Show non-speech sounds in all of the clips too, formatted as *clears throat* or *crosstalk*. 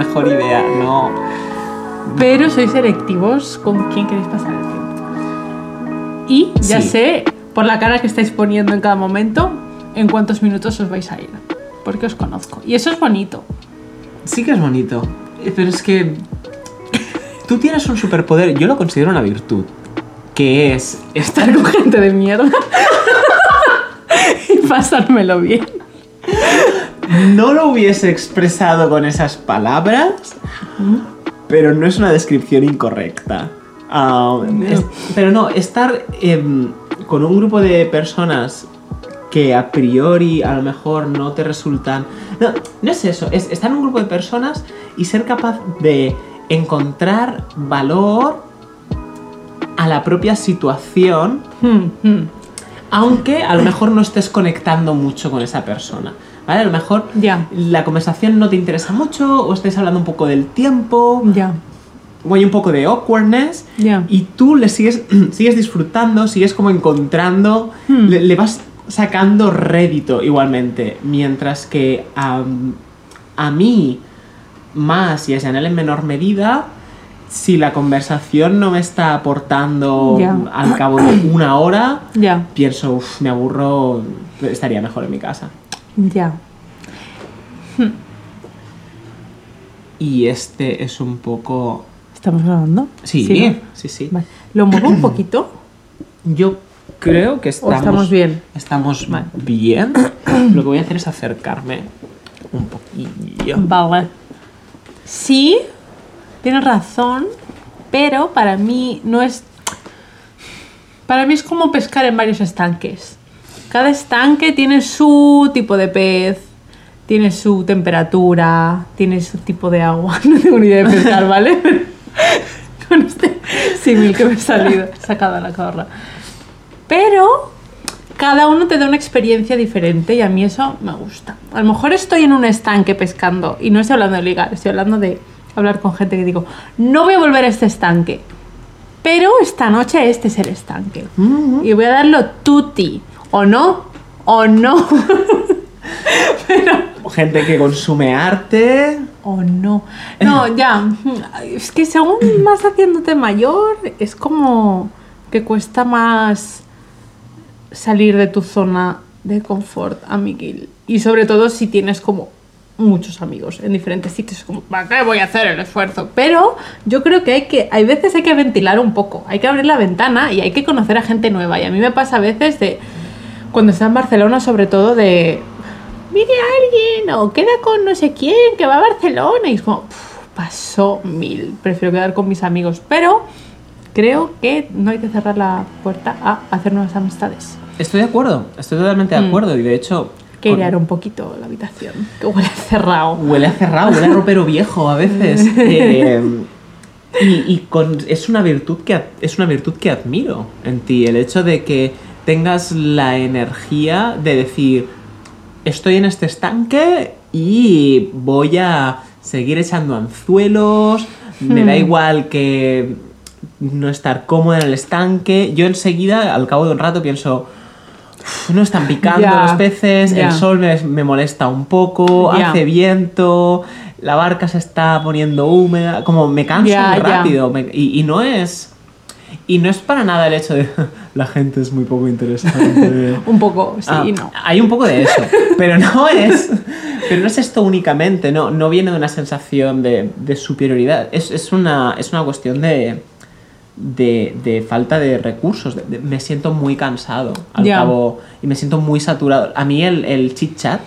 mejor idea, no. Pero sois selectivos con quién queréis pasar el tiempo. Y ya Sí. sé, por la cara que estáis poniendo en cada momento, en cuántos minutos os vais a ir. Porque os conozco. Y eso es bonito. Sí que es bonito, eh, pero es que tú tienes un superpoder, yo lo considero una virtud, que es Estar con gente de mierda. *laughs* y pasármelo bien. No lo hubiese expresado con esas palabras, pero no es una descripción incorrecta. Ah, es- pero no, estar em, con un grupo de personas que a priori a lo mejor no te resultan... No, no es eso, es estar en un grupo de personas y ser capaz de encontrar valor a la propia situación Hmm, hmm. aunque a lo mejor no estés conectando mucho con esa persona. ¿Vale? A lo mejor la conversación no te interesa mucho, o estés hablando un poco del tiempo, Ya. o hay un poco de awkwardness, y tú le sigues, *clears throat* sigues disfrutando, sigues como encontrando, Hmm. le, le vas sacando rédito igualmente, mientras que a, a mí, más y a Janelle en menor medida, si la conversación no me está aportando al cabo de una hora, pienso, "Uf, me aburro, estaría mejor en mi casa. Ya. Y este es un poco... ¿Estamos grabando? Sí, ¿no? sí, sí. Vale. ¿Lo muevo un poquito? Yo creo que estamos... estamos bien? Estamos Vale. bien. Lo que voy a hacer es acercarme un poquillo. Vale. Sí, tienes razón, pero para mí no es... Para mí es como pescar en varios estanques. Cada estanque tiene su tipo de pez, tiene su temperatura, tiene su tipo de agua. *laughs* No tengo ni idea de pescar, ¿vale? *laughs* Con este símil que me ha salido, *laughs* sacado a la corra. Pero cada uno te da una experiencia diferente y a mí eso me gusta. A lo mejor estoy en un estanque pescando y no estoy hablando de ligar, estoy hablando de hablar con gente que digo, no voy a volver a este estanque, pero esta noche este es el estanque. Y voy a darlo tutti, o no, o no, *laughs* Gente que consume arte. o no. No, *laughs* ya, es que según vas haciéndote mayor, es como que cuesta más salir de tu zona de confort, amiguil. Y sobre todo si tienes como muchos amigos en diferentes sitios, como, ¿para qué voy a hacer el esfuerzo? Pero yo creo que hay que, hay veces hay que ventilar un poco, hay que abrir la ventana y hay que conocer a gente nueva. Y a mí me pasa a veces de, cuando está en Barcelona, sobre todo de, viene alguien o queda con no sé quién que va a Barcelona y es como, "Puf, pasó mil, prefiero quedar con mis amigos. Pero creo que no hay que cerrar la puerta a hacer nuevas amistades. Estoy de acuerdo, estoy totalmente de Mm. acuerdo. Y de hecho. Que con- un poquito la habitación, que huele a cerrado. Huele a cerrado, huele a ropero viejo a veces. *laughs* Eh, y y con, es, una virtud que, es una virtud que admiro en ti, el hecho de que tengas la energía de decir, estoy en este estanque y voy a seguir echando anzuelos, me da Hmm. igual que no estar cómoda en el estanque. Yo enseguida, al cabo de un rato, pienso... "Uf, No están picando Ya, los peces, el sol me, me molesta un poco, hace viento, la barca se está poniendo húmeda, como me canso muy rápido. me- y, y no es. Y no es para nada el hecho de *laughs* la gente es muy poco interesante. *laughs* Un poco, sí Ah, no. Hay un poco de eso, *laughs* pero no es. Pero no es esto únicamente, no, no viene de una sensación de, de superioridad. Es, es una, es una cuestión de, de, de falta de recursos. de- me siento muy cansado al cabo y me siento muy saturado. A mí el, el chit chat,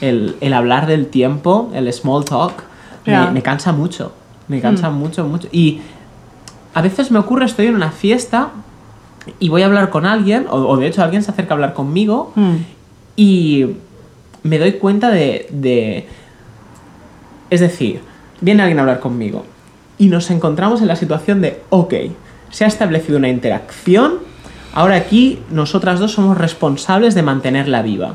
el, el hablar del tiempo, el small talk, me- cansa mucho. Me cansa Hmm. mucho, mucho. Y a veces me ocurre, estoy en una fiesta y voy a hablar con alguien, o, o de hecho alguien se acerca a hablar conmigo Mm. y me doy cuenta de, de- Es decir, viene alguien a hablar conmigo y nos encontramos en la situación de, ok, se ha establecido una interacción, ahora aquí nosotras dos somos responsables de mantenerla viva.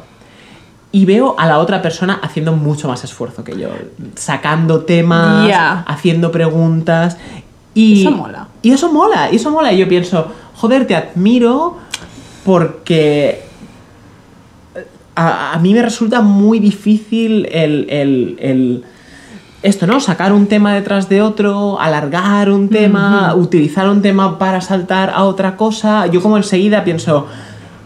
Y veo a la otra persona haciendo mucho más esfuerzo que yo, sacando temas, haciendo preguntas. Y, Eso mola. Y eso mola, y eso mola. Y yo pienso, joder, te admiro porque a, a mí me resulta muy difícil el, el- el esto, ¿no? Sacar un tema detrás de otro, alargar un tema, utilizar un tema para saltar a otra cosa. Yo como enseguida pienso,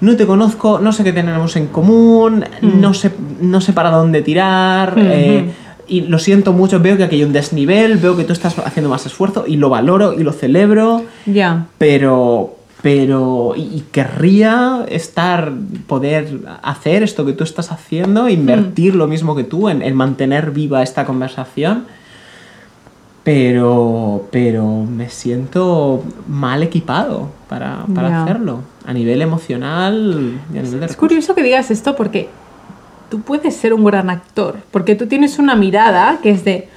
no te conozco, no sé qué tenemos en común, no, sé, no sé para dónde tirar. eh, y lo siento mucho, veo que aquí hay un desnivel, veo que tú estás haciendo más esfuerzo y lo valoro y lo celebro, Ya. pero pero y, querría estar poder hacer esto que tú estás haciendo invertir lo mismo que tú en, en mantener viva esta conversación pero pero me siento mal equipado para, para hacerlo a nivel emocional y a nivel de Es recursos. curioso que digas esto porque tú puedes ser un gran actor, porque tú tienes una mirada que es de...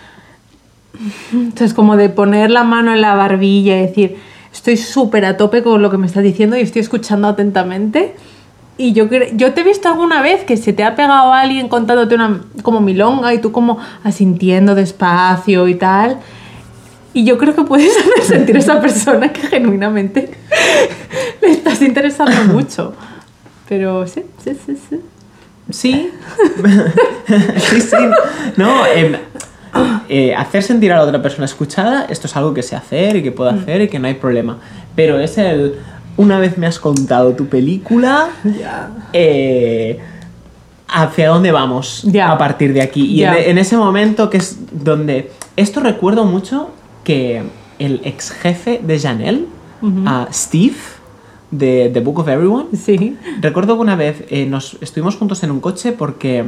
Entonces, como de poner la mano en la barbilla y decir, estoy súper a tope con lo que me estás diciendo y estoy escuchando atentamente. Y yo, yo te he visto alguna vez que se te ha pegado alguien contándote una como milonga y tú como asintiendo despacio y tal. Y yo creo que puedes *laughs* hacer sentir a esa persona que genuinamente *laughs* le estás interesando mucho. Pero sí, sí, sí, sí. Sí. *laughs* sí, sí. No, em, eh, hacer sentir a la otra persona escuchada, esto es algo que sé hacer y que puedo hacer y que no hay problema. Pero es el. Una vez me has contado tu película, eh, ¿hacia dónde vamos a partir de aquí? Y Ya. en, en ese momento que es donde. Esto recuerdo mucho que el ex jefe de Janelle, Steve, de The Book of Everyone, Sí. Recuerdo que una vez eh, nos estuvimos juntos en un coche porque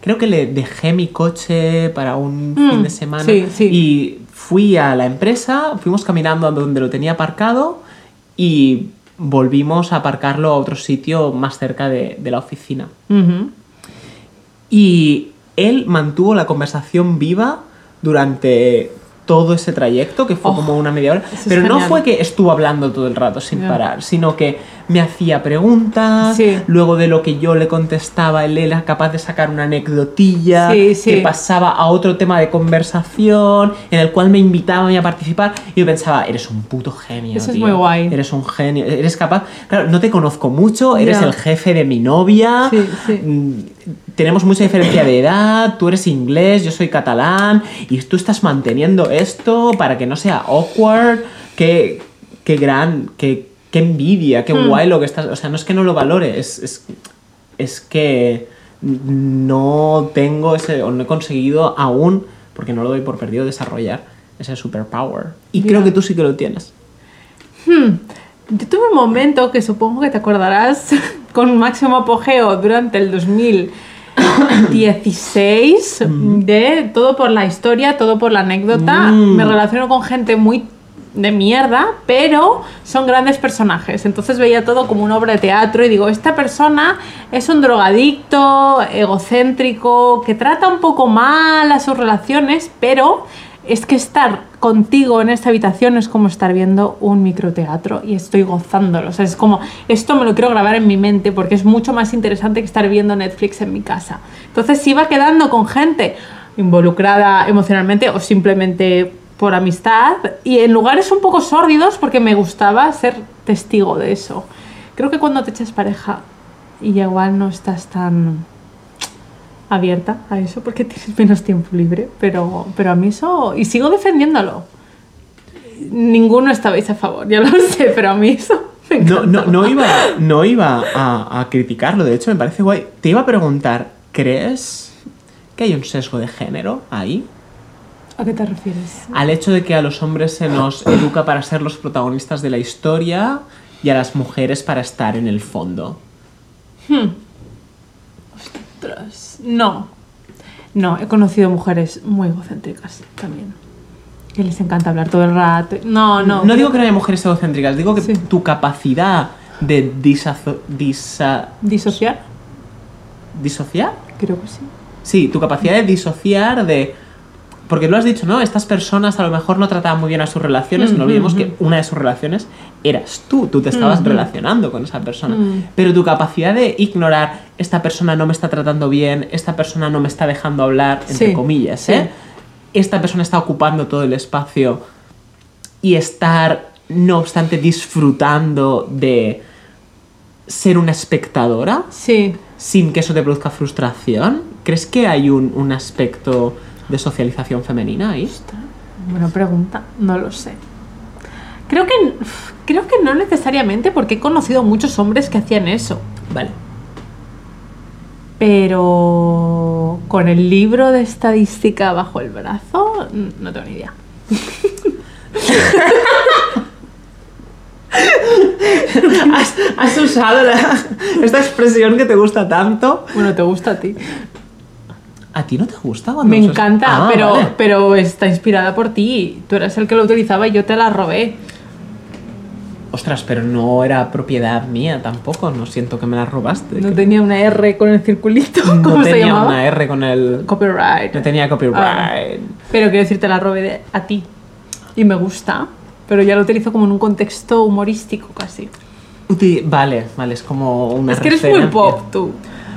creo que le dejé mi coche para un Mm, fin de semana sí, sí. y fui a la empresa, fuimos caminando a donde lo tenía aparcado y volvimos a aparcarlo a otro sitio más cerca de, de la oficina. Y él mantuvo la conversación viva durante todo ese trayecto, que fue Oh, como una media hora. Pero no genial. fue que estuvo hablando todo el rato sin parar, sino que me hacía preguntas, Sí. luego de lo que yo le contestaba, él era capaz de sacar una anecdotilla Sí, sí. que pasaba a otro tema de conversación, en el cual me invitaba a mí a participar. Y yo pensaba, eres un puto genio. Eso es muy guay. Eres un genio, eres capaz. Claro, no te conozco mucho, eres el jefe de mi novia. Mm, tenemos mucha diferencia de edad, tú eres inglés, yo soy catalán, y tú estás manteniendo esto para que no sea awkward, qué, qué gran, qué, qué envidia, qué Hmm. guay lo que estás, o sea, no es que no lo valore, es, es, es que no tengo ese, o no he conseguido aún, porque no lo doy por perdido, desarrollar ese superpower. Y creo que tú sí que lo tienes. Hmm. Yo tuve un momento que supongo que te acordarás *laughs* con máximo apogeo durante el 2016 *coughs* de todo por la historia, todo por la anécdota. Mm. Me relaciono con gente muy de mierda, pero son grandes personajes. Entonces veía todo como una obra de teatro y digo, esta persona es un drogadicto, egocéntrico, que trata un poco mal a sus relaciones, pero es que estar contigo en esta habitación es como estar viendo un microteatro y estoy gozándolo. O sea, es como, esto me lo quiero grabar en mi mente porque es mucho más interesante que estar viendo Netflix en mi casa. Entonces iba quedando con gente involucrada emocionalmente o simplemente por amistad y en lugares un poco sórdidos porque me gustaba ser testigo de eso. Creo que cuando te echas pareja y ya igual no estás tan abierta a eso porque *laughs* tienes menos tiempo libre, pero, pero a mí eso, y sigo defendiéndolo. Ninguno estabais a favor, ya lo *laughs* sé, pero a mí eso me No, no, no iba, no iba a, a criticarlo, de hecho me parece guay. Te iba a preguntar, ¿crees que hay un sesgo de género ahí? ¿A qué te refieres? Al hecho de que a los hombres se nos educa para ser los protagonistas de la historia y a las mujeres para estar en el fondo. Ostras, No. No, he conocido mujeres muy egocéntricas también. Que les encanta hablar todo el rato. No, no. No digo que no haya mujeres egocéntricas, digo que Sí. tu capacidad de disazo- disa- ¿Disociar? disociar Creo que sí. Sí, tu capacidad de disociar de... Porque lo has dicho, ¿no? Estas personas a lo mejor no trataban muy bien a sus relaciones. No olvidemos que una de sus relaciones eras tú. Tú te estabas Mm, relacionando con esa persona. Mm. Pero tu capacidad de ignorar, esta persona no me está tratando bien, esta persona no me está dejando hablar, entre Sí, comillas, sí. ¿eh? Esta persona está ocupando todo el espacio y estar, no obstante, disfrutando de ser una espectadora Sí. sin que eso te produzca frustración? ¿Crees que hay un, un aspecto de socialización femenina ahí. Buena pregunta, no lo sé. Creo que, creo que no necesariamente porque he conocido muchos hombres que hacían eso. Vale. Pero con el libro de estadística bajo el brazo, no tengo ni idea. *laughs* has, has usado la- esta expresión que te gusta tanto. Bueno, te gusta a ti. ¿A ti no te gusta cuando Me usas- encanta, Ah, pero, vale. pero está inspirada por ti. Tú eras el que lo utilizaba y yo te la robé. Ostras, pero no era propiedad mía tampoco. No siento que me la robaste. No tenía una R con el circulito. *laughs* No ¿Cómo se tenía llamaba? una R con el. Copyright. No tenía copyright. Ah, pero quiero decir, te la robé de- a ti. Y me gusta. Pero ya lo utilizo como en un contexto humorístico casi. Uti- Vale, vale, es como una es que eres muy pop tú.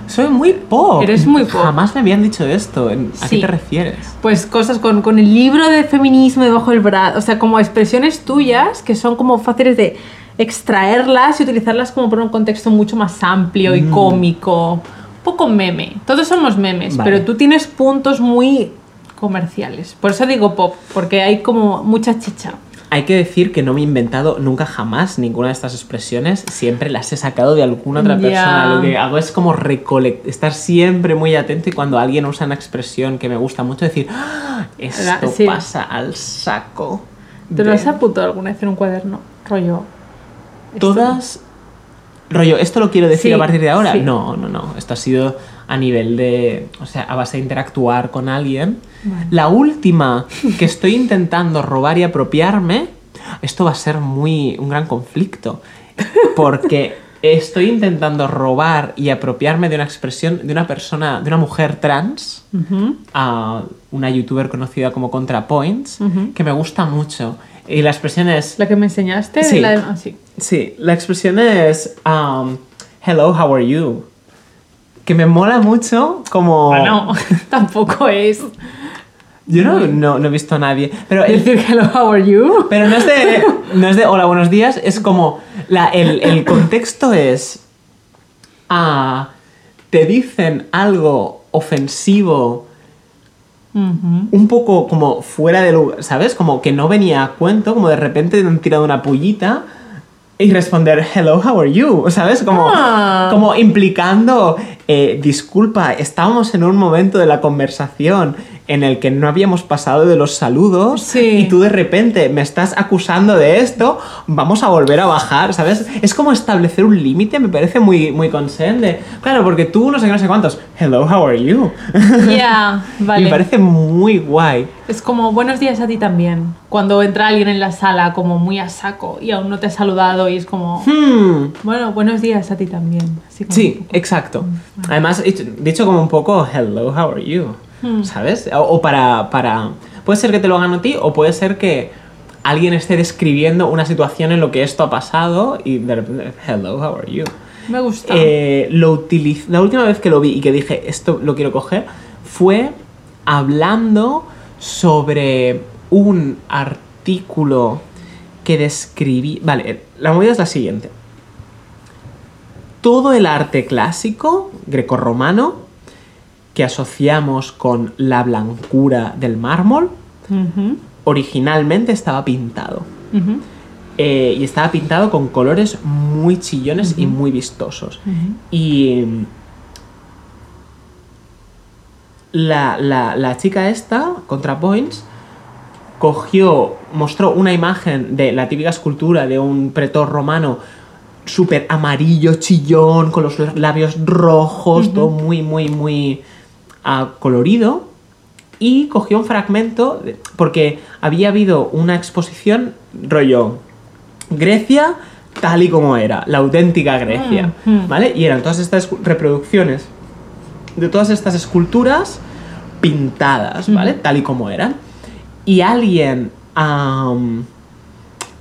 Soy muy pop. Eres muy pop. Jamás me habían dicho esto. ¿En- ¿A Sí. qué te refieres? Pues cosas con, con el libro de feminismo debajo del brazo. O sea, como expresiones tuyas que son como fáciles de extraerlas y utilizarlas como por un contexto mucho más amplio y cómico. Un poco meme. Todos somos memes, Vale. pero tú tienes puntos muy comerciales. Por eso digo pop, porque hay como mucha chicha. Hay que decir que no me he inventado nunca jamás ninguna de estas expresiones. Siempre las he sacado de alguna otra persona. Lo que hago es como recolect estar siempre muy atento y cuando alguien usa una expresión que me gusta mucho decir, "Ah, esto Sí. pasa al saco. ¿Te lo has apuntado alguna vez en un cuaderno? Rollo. Todas... Rollo, ¿esto lo quiero decir Sí, a partir de ahora? sí. No, no, no. Esto ha sido a nivel de... O sea, a base de interactuar con alguien. La última que estoy intentando robar y apropiarme, esto va a ser muy un gran conflicto, porque estoy intentando robar y apropiarme de una expresión de una persona, de una mujer trans, Ujú. a una youtuber conocida como ContraPoints, Ujú. que me gusta mucho. Y la expresión es... La que me enseñaste. Sí. La de- ah, sí. Sí, la expresión es um, Hello, how are you? Que me mola mucho como... Bueno, *laughs* tampoco es. Yo no, no, no he visto a nadie. Pero, el- Decir hello, how are you? pero no, es de, *laughs* no es de hola, buenos días. Es como... La, el, el contexto es... Ah, te dicen algo ofensivo un poco como fuera de lugar, ¿sabes? Como que no venía a cuento, como de repente te han tirado una pullita y responder hello, how are you, ¿sabes? Como, Ah. como implicando, eh, disculpa, estábamos en un momento de la conversación en el que no habíamos pasado de los saludos Sí. y tú de repente me estás acusando de esto, vamos a volver a bajar, ¿sabes? Es como establecer un límite, me parece muy, muy consciente. Claro, porque tú no sé qué, no sé cuántos, hello, how are you? Ya, *laughs* Y vale. me parece muy guay. Es como buenos días a ti también. Cuando entra alguien en la sala como muy a saco y aún no te ha saludado y es como, Hmm, bueno, buenos días a ti también. Así como Sí, exacto. Además, dicho, dicho como un poco, hello, how are you? Hmm. ¿Sabes? O, o para, para... Puede ser que te lo hagan a ti o puede ser que alguien esté describiendo una situación en lo que esto ha pasado y de repente, hello, how are you? Me gusta. Eh, lo utiliz- la última vez que lo vi y que dije esto lo quiero coger fue hablando sobre un artículo que describí. Vale, la movida es la siguiente. Todo el arte clásico grecorromano que asociamos con la blancura del mármol originalmente estaba pintado. Eh, y estaba pintado con colores muy chillones y muy vistosos. Y mm, la, la- la chica esta, ContraPoints, cogió, mostró una imagen de la típica escultura de un pretor romano súper amarillo, chillón, con los labios rojos, todo muy, muy, muy ah, colorido. Y cogió un fragmento, de- porque había habido una exposición rollo Grecia tal y como era, la auténtica Grecia, Mm, mm. ¿vale? Y eran todas estas reproducciones de todas estas esculturas pintadas, ¿vale? Ujú. Tal y como eran. Y alguien...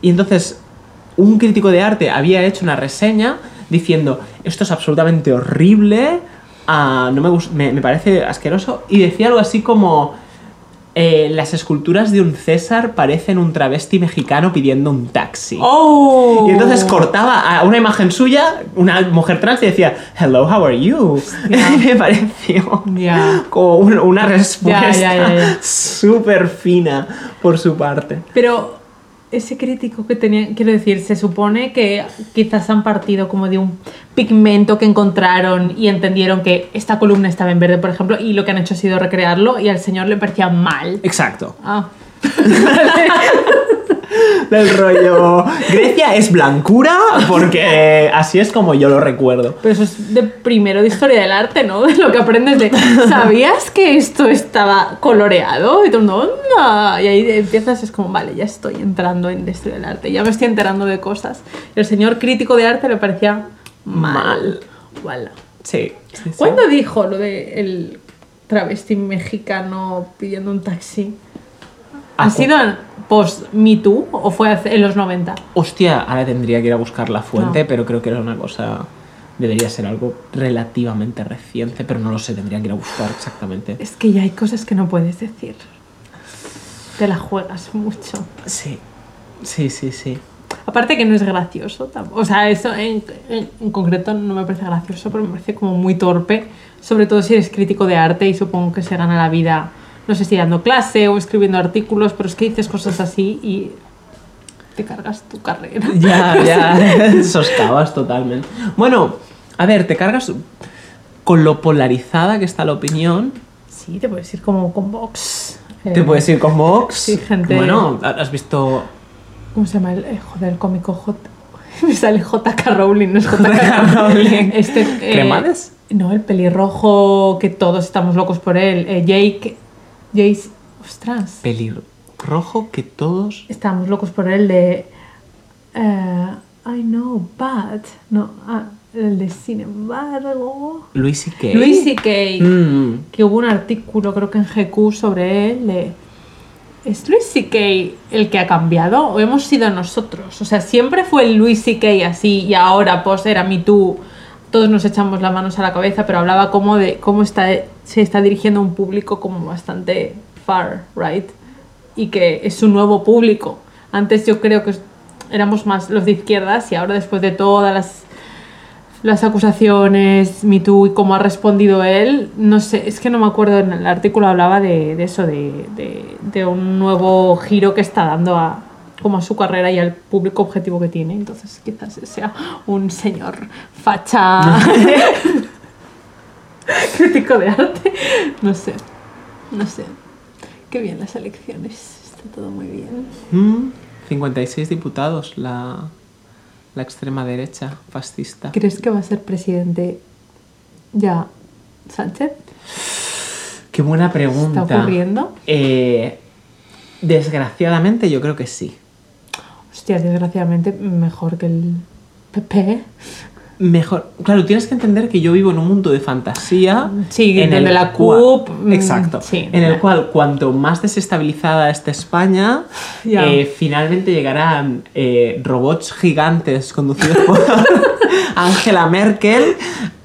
y entonces un crítico de arte había hecho una reseña diciendo, esto es absolutamente horrible, ah, no me, me, me parece asqueroso, y decía algo así como, eh, las esculturas de un César parecen un travesti mexicano pidiendo un taxi. ¡Oh! Y entonces cortaba a una imagen suya, una mujer trans, y decía, Hello, how are you? *laughs* Y me pareció como un- una respuesta ya. súper fina por su parte. Pero ese crítico que tenía, quiero decir, se supone que quizás han partido como de un pigmento que encontraron y entendieron que esta columna estaba en verde, por ejemplo, y lo que han hecho ha sido recrearlo y al señor le parecía mal. Exacto. Ah, *laughs* Del rollo. Grecia es blancura porque así es como yo lo recuerdo. pero eso es de primero de historia del arte, ¿no? De lo que aprendes de, ¿sabías que esto estaba coloreado? Y "Onda". Y ahí empiezas, es como, vale, ya estoy entrando en la historia del arte, ya me estoy enterando de cosas. El señor crítico de arte le parecía mal. Mal. Voilà. Sí. sí, sí. ¿Cuándo dijo lo de el travesti mexicano pidiendo un taxi? ¿Ha sido post Me Too o fue en los 90? Hostia, ahora tendría que ir a buscar la fuente, No. pero creo que era una cosa. Debería ser algo relativamente reciente, pero no lo sé, tendría que ir a buscar exactamente. Es que ya hay cosas que no puedes decir. Te la juegas mucho. Sí, sí, sí, sí. Aparte que no es gracioso. tam- O sea, eso en, en- en concreto no me parece gracioso, pero me parece como muy torpe. Sobre todo si eres crítico de arte y supongo que se gana la vida, no sé si dando clase o escribiendo artículos, pero es que dices cosas así y te cargas tu carrera. Ya, ya, *laughs* *laughs* soscabas totalmente. Bueno, a ver, te cargas con lo polarizada que está la opinión. Sí, te puedes ir como con Vox. Te Eh, puedes ir con Vox. Sí, gente- Bueno, has visto. ¿Cómo se llama el, eh, joder, el cómico J? *laughs* Me sale J.K. Rowling, no es J.K. Rowling. Este, eh, ¿Cremades? No, el pelirrojo que todos estamos locos por él. eh, Jake. Jace. Ostras. Pelirrojo que todos. Estamos locos por él de. eh, I know, but. No, ah, el de sin embargo. Luis y Kay. Luis y Kay. Mm, que hubo un artículo, creo que en GQ, sobre él. de, ¿Es Luis C.K. el que ha cambiado o hemos sido nosotros? O sea, siempre fue el Luis C.K. así y ahora, pues era Me Too, todos nos echamos las manos a la cabeza, pero hablaba como de cómo está, se está dirigiendo a un público como bastante far, right? Y que es su nuevo público. Antes yo creo que éramos más los de izquierdas y ahora después de todas las las acusaciones, Me Too y cómo ha respondido él, no sé, es que no me acuerdo, en el artículo hablaba de, de eso, de, de- un nuevo giro que está dando a, como a su carrera y al público objetivo que tiene, entonces quizás sea un señor facha *laughs* *laughs* crítico de arte, no sé, no sé, qué bien las elecciones, está todo muy bien. mm, 56 diputados, la, la extrema derecha fascista. ¿Crees que va a ser presidente ya Sánchez? Qué buena ¿Está pregunta. ocurriendo? Eh, desgraciadamente yo creo que sí. Hostia, desgraciadamente mejor que el PP. Mejor. Claro, tienes que entender que yo vivo en un mundo de fantasía. Sí, donde el la CUP, mm, Exacto. sí. en el cual, cuanto más desestabilizada esté España, eh, finalmente llegarán eh, robots gigantes conducidos por *laughs* Angela Merkel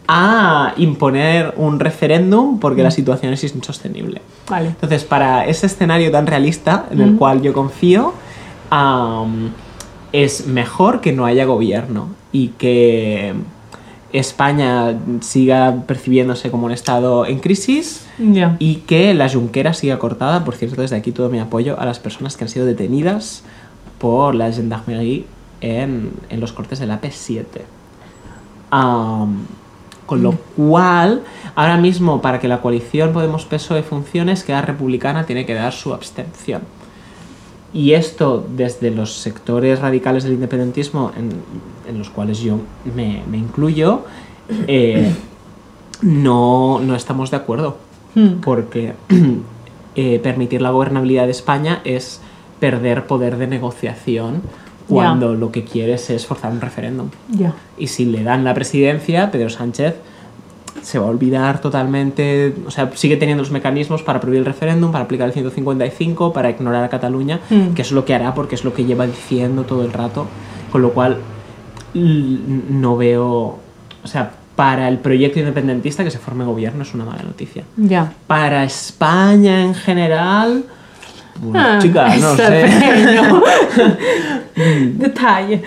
a imponer un referéndum porque la situación es insostenible. Vale. Entonces, para ese escenario tan realista en el cual yo confío, es mejor que no haya gobierno y que España siga percibiéndose como un estado en crisis y que la Junquera siga cortada. Por cierto, desde aquí todo mi apoyo a las personas que han sido detenidas por la gendarmerie en, en los cortes del AP7. Am, con lo cual, ahora mismo, para que la coalición Podemos PSOE funcione, Esquerra Republicana tiene que dar su abstención. Y esto, desde los sectores radicales del independentismo, en, en los cuales yo me, me incluyo, eh, no, no estamos de acuerdo. Hmm. Porque *clears throat* eh, permitir la gobernabilidad de España es perder poder de negociación cuando lo que quieres es forzar un referéndum. Ya. Y si le dan la presidencia, Pedro Sánchez se va a olvidar totalmente, o sea, sigue teniendo los mecanismos para prohibir el referéndum, para aplicar el 155, para ignorar a Cataluña, Mm. que es lo que hará porque es lo que lleva diciendo todo el rato, con lo cual no veo, o sea, para el proyecto independentista que se forme gobierno es una mala noticia. Ya. Para España en general, Bueno, Ah, chica, no *laughs* sé. *laughs* Detalle.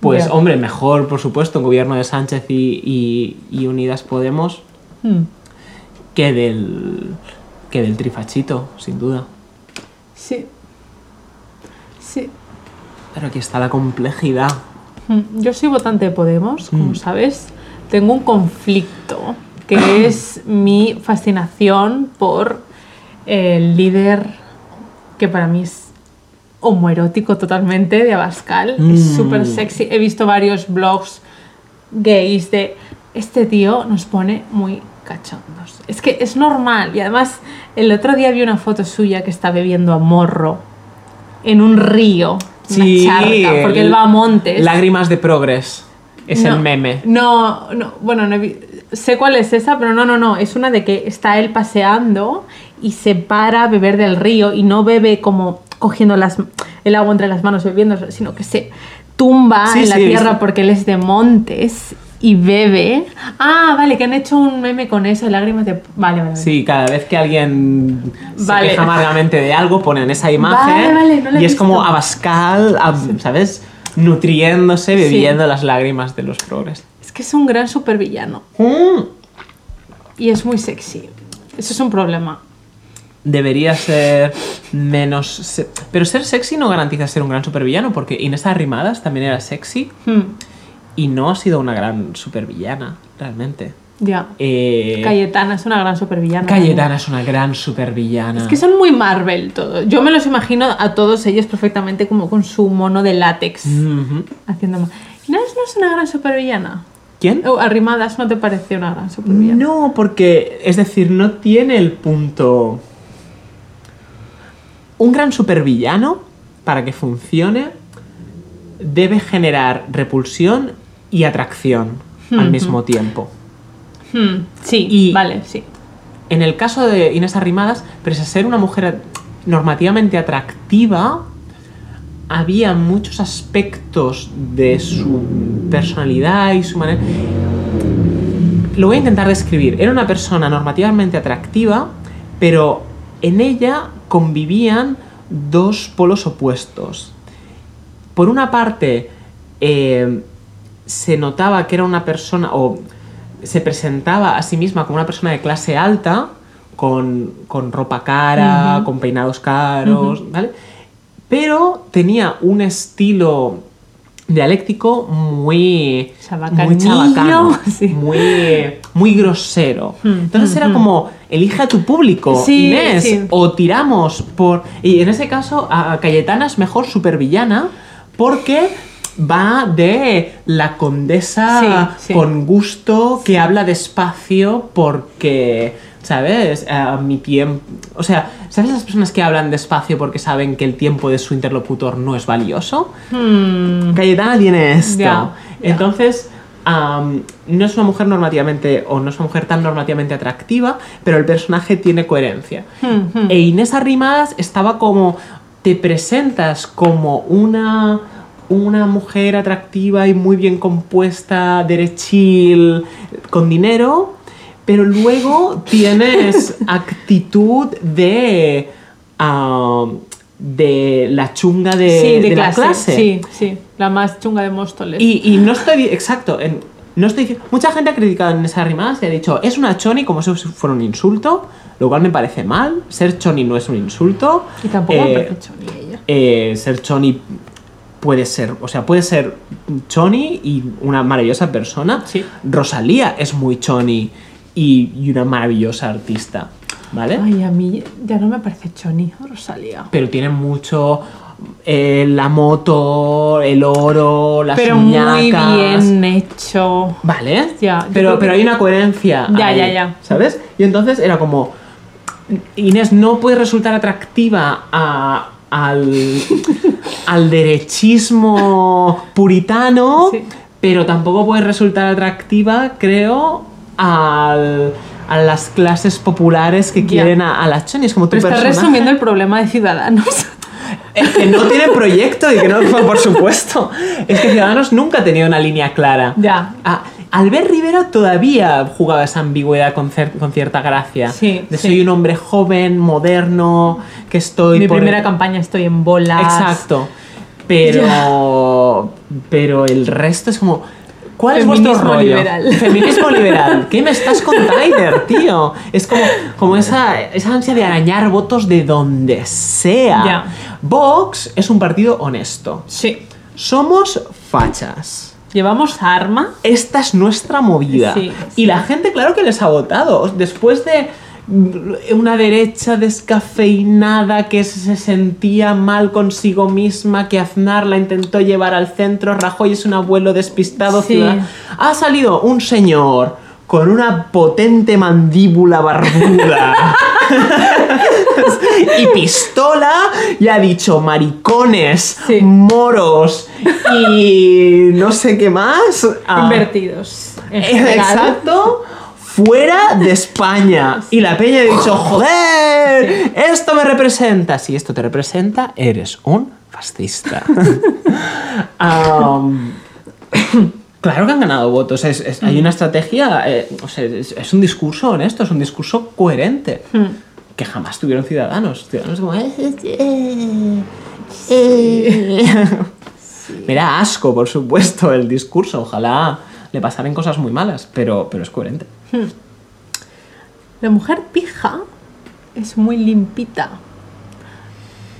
Pues, hombre, mejor, por supuesto, un gobierno de Sánchez y, y- y Unidas Podemos Hmm. que del, que del trifachito, sin duda. Sí. Sí. Pero aquí está la complejidad. Mm, Yo soy votante de Podemos, como Mm. sabes. Tengo un conflicto que *coughs* es mi fascinación por el líder que para mí es homoerótico totalmente de Abascal. Es Mm. súper sexy. He visto varios blogs gays de este tío nos pone muy cachondos. Es que es normal. Y además, el otro día vi una foto suya que está bebiendo a morro en un río. Una charca, porque él va a montes. Lágrimas de progres. Es No, el meme. No, no, bueno, no sé cuál es esa, pero no, no, no. Es una de que está él paseando y se para a beber del río y no bebe como cogiendo las, el agua entre las manos bebiendo, sino que se tumba Sí, en la sí, tierra porque él es de montes y bebe. Ah, vale, que han hecho un meme con eso, lágrimas de... Vale, vale. Sí, cada vez que alguien Vale. se queja amargamente de algo, ponen esa imagen Vale, vale, no y es como. Abascal, ab- ¿sabes? Nutriéndose, bebiendo las lágrimas de los progres. Es que es un gran supervillano Mm. y es muy sexy. Eso es un problema. Debería ser menos... se- Pero ser sexy no garantiza ser un gran supervillano, porque Inés Arrimadas también era sexy Hmm, y no ha sido una gran supervillana, realmente. ya. Eh, Cayetana es una gran supervillana. Cayetana es una gran supervillana. Es que son muy Marvel todos. Yo me los imagino a todos ellos perfectamente como con su mono de látex haciendo Inés no es una gran supervillana. ¿Quién? Oh, Arrimadas no te parece una gran supervillana. No, porque, es decir, no tiene el punto... Un gran supervillano, para que funcione, debe generar repulsión y atracción al mismo tiempo. Hmm, sí, Y- vale, sí. En el caso de Inés Arrimadas, pese a ser una mujer normativamente atractiva, había muchos aspectos de su personalidad y su manera... Lo voy a intentar describir. Era una persona normativamente atractiva, pero en ella convivían dos polos opuestos. Por una parte, eh, se notaba que era una persona, o se presentaba a sí misma como una persona de clase alta, con, con ropa cara, con peinados caros, ¿vale? Pero tenía un estilo dialéctico muy, muy chabacano, *laughs* sí. muy, muy grosero. Hmm, Entonces hmm, era hmm. como, elige a tu público, Sí, Inés, sí. o tiramos por... Y en ese caso, a Cayetana es mejor supervillana porque va de la condesa con gusto que habla despacio porque, ¿sabes? Mi tiempo... O sea, ¿sabes las personas que hablan despacio porque saben que el tiempo de su interlocutor no es valioso? Hmm, Cayetana tiene esto. Entonces, no es una mujer normativamente, o no es una mujer tan normativamente atractiva, pero el personaje tiene coherencia. hmm, hmm. E Inés Arrimadas estaba como, te presentas como una, una mujer atractiva y muy bien compuesta, derechil, con dinero, pero luego tienes *laughs* actitud de... am, de la chunga de, sí, de, de clase. la clase. Sí, sí. La más chunga de Móstoles. Y, y no estoy, exacto, en- no estoy mucha gente ha criticado en esa rimadas y ha dicho, es una choni como si fuera un insulto, lo cual me parece mal, ser choni no es un insulto. Y tampoco Eh, choni ella. eh, ser choni puede ser, o sea, puede ser choni y una maravillosa persona. Sí. Rosalía es muy choni y, y una maravillosa artista, ¿vale? Ay, a mí ya no me parece choni, Rosalía. Pero tiene mucho eh, la moto, el oro, las Pero muy uñacas. bien hecho. Vale, Ya, pero, pero que- hay una coherencia. Ya, ahí, ya, ya. ¿Sabes? Y entonces era como. Inés no puede resultar atractiva a- al, *laughs* al derechismo puritano, Sí. pero tampoco puede resultar atractiva, creo, al- a las clases populares que quieren a, a las chonis, como tu Pero estás personaje. resumiendo el problema de Ciudadanos. Es que no tiene *laughs* proyecto y que no, por supuesto. Es que Ciudadanos nunca ha tenido una línea clara. Ya. Ah, Albert Rivera todavía jugaba esa ambigüedad con, con cierta gracia. Sí, de sí. soy un hombre joven, moderno, que estoy Mi por- primera campaña estoy en bolas. Exacto. Pero. Pero el resto es como. ¿Cuál es vuestro rollo? liberal. Feminismo *laughs* liberal. ¿Qué me estás con Tyler, tío? Es como, como esa, esa ansia de arañar votos de donde sea. Ya. Vox es un partido honesto. Sí. Somos fachas. Llevamos arma. Esta es nuestra movida. Sí, y la gente, claro que les ha votado. Después de una derecha descafeinada que se sentía mal consigo misma, que Aznar la intentó llevar al centro, Rajoy es un abuelo despistado. Sí. ciudad- Ha salido un señor con una potente mandíbula barbuda *laughs* y pistola y ha dicho maricones, Sí. moros y no sé qué más. Ah, Invertidos. Eh. Exacto. Fuera de España. Y la peña ha dicho, *laughs* joder, esto me representa. Si esto te representa, eres un fascista. *laughs* *coughs* Claro que han ganado votos. Es- es- hay una estrategia, eh, o sea, es, es un discurso honesto, es un discurso coherente. Hmm. Que jamás tuvieron ciudadanos. Ciudadanos como... "Eh, eh, eh". *laughs* Me da asco, por supuesto, el discurso. Ojalá le pasaran cosas muy malas, pero, pero es coherente. La mujer pija es muy limpita.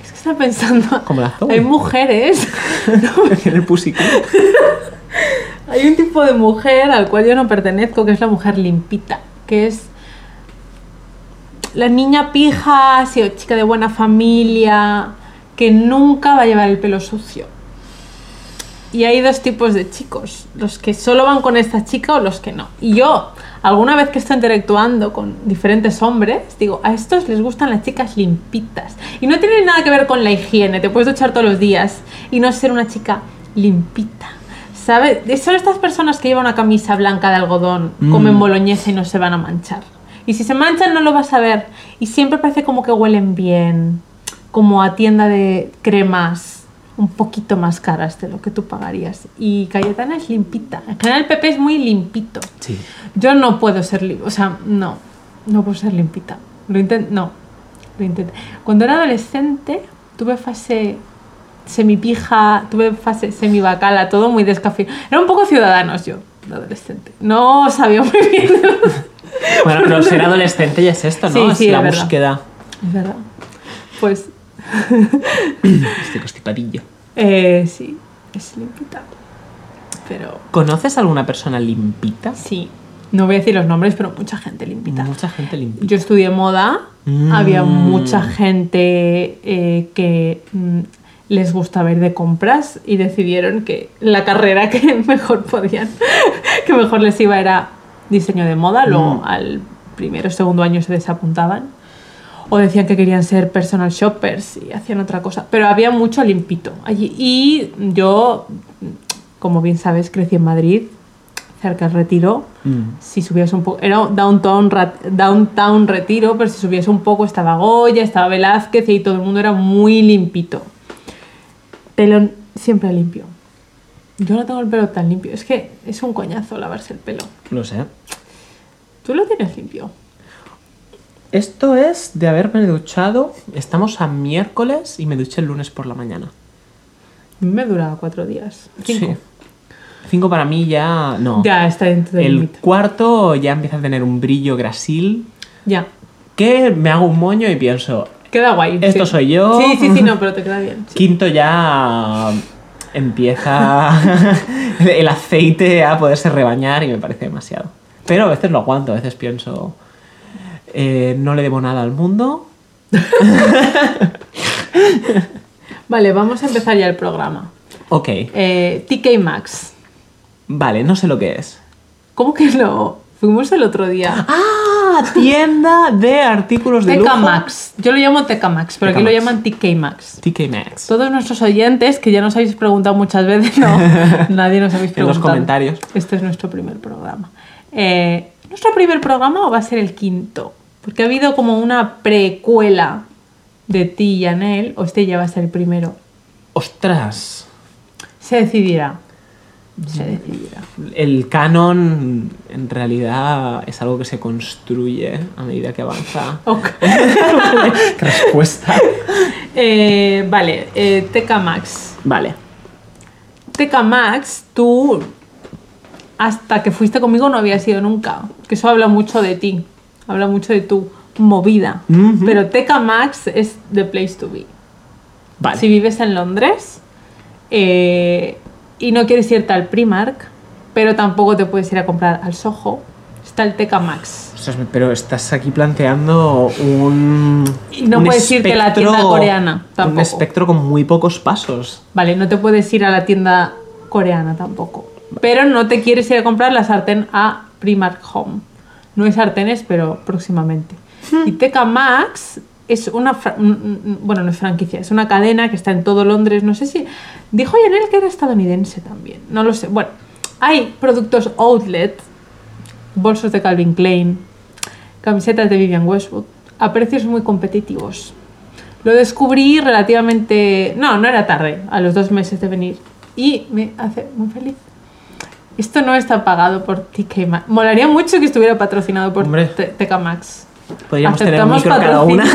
Es que estaba pensando. Como la Zoe. Hay mujeres. *laughs* En el Pussycat. Hay un tipo de mujer al cual yo no pertenezco, que es la mujer limpita, que es la niña pija, chica de buena familia, que nunca va a llevar el pelo sucio. Y hay dos tipos de chicos, los que solo van con esta chica o los que no. Y yo, alguna vez que estoy interactuando con diferentes hombres, digo, a estos les gustan las chicas limpitas. Y no tiene nada que ver con la higiene, te puedes duchar todos los días y no ser una chica limpita. ¿Sabes? Son estas personas que llevan una camisa blanca de algodón, Mm. comen boloñesa y no se van a manchar. Y si se manchan no lo vas a ver. Y siempre parece como que huelen bien, como a tienda de cremas un poquito más caras de lo que tú pagarías. Y Cayetana es limpita. En general Pepe es muy limpito. Sí. Yo no puedo ser limpita, o sea, no, no puedo ser limpita. Lo intento, no, lo intenté. Cuando era adolescente tuve fase semipija, tuve fase semibacala, todo muy descafeinado. Era un poco ciudadanos yo, de adolescente. No sabía muy bien. *laughs* Bueno, pero ser adolescente ya es esto, ¿no? Sí, es sí, la es verdad. búsqueda. Es verdad. Pues, Este constipadillo. Eh, sí, es limpita. Pero ¿Conoces a alguna persona limpita? sí, no voy a decir los nombres, pero mucha gente limpita. Mucha gente limpita. Yo estudié moda, Mm. había mucha gente eh, que mm, les gustaba ir de compras y decidieron que la carrera que *laughs* mejor podían, *laughs* que mejor les iba era diseño de moda, luego Mm. al primero o segundo año se desapuntaban. O decían que querían ser personal shoppers y hacían otra cosa. Pero había mucho limpito allí. Y yo, como bien sabes, crecí en Madrid, cerca del Retiro. Mm. Si subías un poco, era downtown, downtown Retiro, pero si subías un poco estaba Goya, estaba Velázquez y todo el mundo era muy limpito. Pelo siempre limpio. Yo no tengo el pelo tan limpio. Es que es un coñazo lavarse el pelo. Lo sé. ¿Tú lo tienes limpio? Esto es de haberme duchado. Estamos a miércoles y me duché el lunes por la mañana. Me dura cuatro días. Cinco. Sí. Cinco para mí ya. No. Ya está dentro del el cuarto ya empieza a tener un brillo grasil Ya. que me hago un moño y pienso. Queda guay. Esto sí. soy yo. Sí, sí, sí, no, pero te queda bien. sí. Quinto ya empieza *laughs* el aceite a poderse rebañar y me parece demasiado. Pero a veces lo aguanto, a veces pienso, eh, no le debo nada al mundo. *laughs* Vale, vamos a empezar ya el programa. Ok, Eh, TK Maxx. vale, no sé lo que es. ¿Cómo que no? Fuimos el otro día. Ah, tienda de artículos de TK lujo. Max. Yo lo llamo TK Max, pero TK aquí lo llaman TK Max. TK Maxx. Todos nuestros oyentes, que ya nos habéis preguntado muchas veces, no, *laughs* nadie nos habéis En los preguntado. comentarios. Este es nuestro primer programa. Eh, ¿Nuestro primer programa o va a ser el quinto? Porque ha habido como una precuela de ti y Anel, o este ya va a ser el primero. Ostras. Se decidirá. se decidirá. El canon en realidad es algo que se construye a medida que avanza. Ok. *laughs* ¿Qué respuesta? Eh, vale, eh, TK Max. Vale. TK Max, tú hasta que fuiste conmigo no habías ido nunca. Que eso habla mucho de ti. Habla mucho de tu movida. Pero TK Max es the place to be. Vale. Si vives en Londres eh, y no quieres irte al Primark, pero tampoco te puedes ir a comprar al Soho, está el TK Max. Pero estás aquí planteando un. Y no un puedes irte a la tienda coreana, tampoco. Un espectro con muy pocos pasos. Vale, no te puedes ir a la tienda coreana tampoco. Pero no te quieres ir a comprar la sartén a Primark Home. No hay sartenes, pero próximamente. Y TK Maxx es una... Bueno, no es franquicia, es una cadena que está en todo Londres. No sé si... Dijo Yanel que era estadounidense también. No lo sé. Bueno, hay productos outlet, bolsos de Calvin Klein, camisetas de Vivian Westwood, a precios muy competitivos. Lo descubrí relativamente... No, no era tarde, a los dos meses de venir. Y me hace muy feliz. Esto no está pagado por TK Maxx. Molaría mucho que estuviera patrocinado por Hombre. TK Maxx. Podríamos tener un micro cada una. *laughs*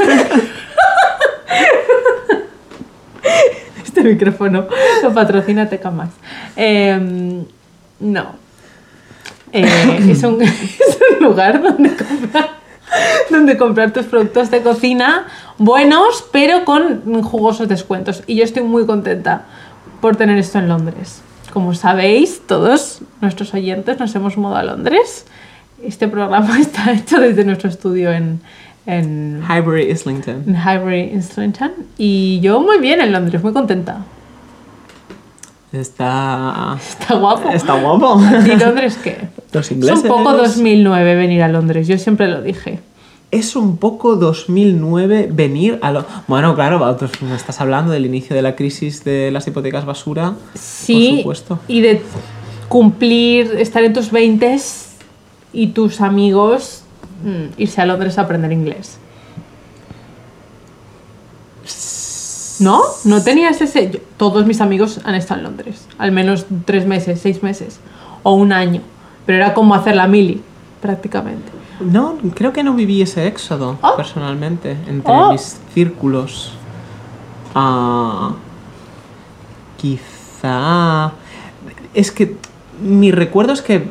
este micrófono lo patrocina TK Maxx. Em, no. Eh, es, un, *laughs* es un lugar donde comprar, donde comprar tus productos de cocina buenos, pero con jugosos descuentos. Y yo estoy muy contenta por tener esto en Londres. Como sabéis, todos nuestros oyentes nos hemos mudado a Londres. Este programa *laughs* está hecho desde nuestro estudio en, en, Highbury Islington. en Highbury, Islington. Y yo muy bien en Londres, muy contenta. Está. Está guapo. Está guapo. ¿Y Londres qué? Los Es ingleses. un poco 2009 venir a Londres, yo siempre lo dije. Es un poco 2009 venir a lo. Bueno, claro, me estás hablando del inicio de la crisis de las hipotecas basura. Sí, Por supuesto. y de cumplir, estar en tus 20 y tus amigos mm, irse a Londres a aprender inglés. ¿No? ¿No tenías ese...? yo- todos mis amigos han estado en Londres. Al menos tres meses, seis meses. O un año. Pero era como hacer la mili, prácticamente. No, creo que no viví ese éxodo Oh. personalmente entre Oh. mis círculos. Ah, quizá. Es que mi recuerdo es que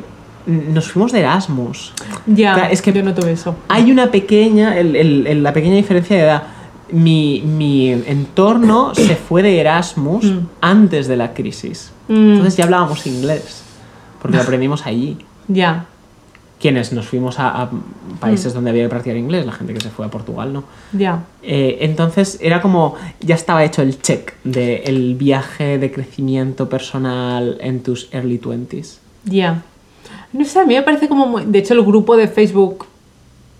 nos fuimos de Erasmus. Ya, es que- yo no tuve eso. Hay una pequeña, el- el- el- la pequeña diferencia de edad. Mi, mi entorno se fue de Erasmus Mm. antes de la crisis. Mm. Entonces ya hablábamos inglés, porque lo *laughs* aprendimos allí. Ya, Quienes nos fuimos a, a países Mm. donde había que practicar inglés, la gente que se fue a Portugal, ¿no? ya. Eh, entonces era como, ya estaba hecho el check del viaje de crecimiento personal en tus early 20s. Ya. No sé, a mí me parece como muy... De hecho, el grupo de Facebook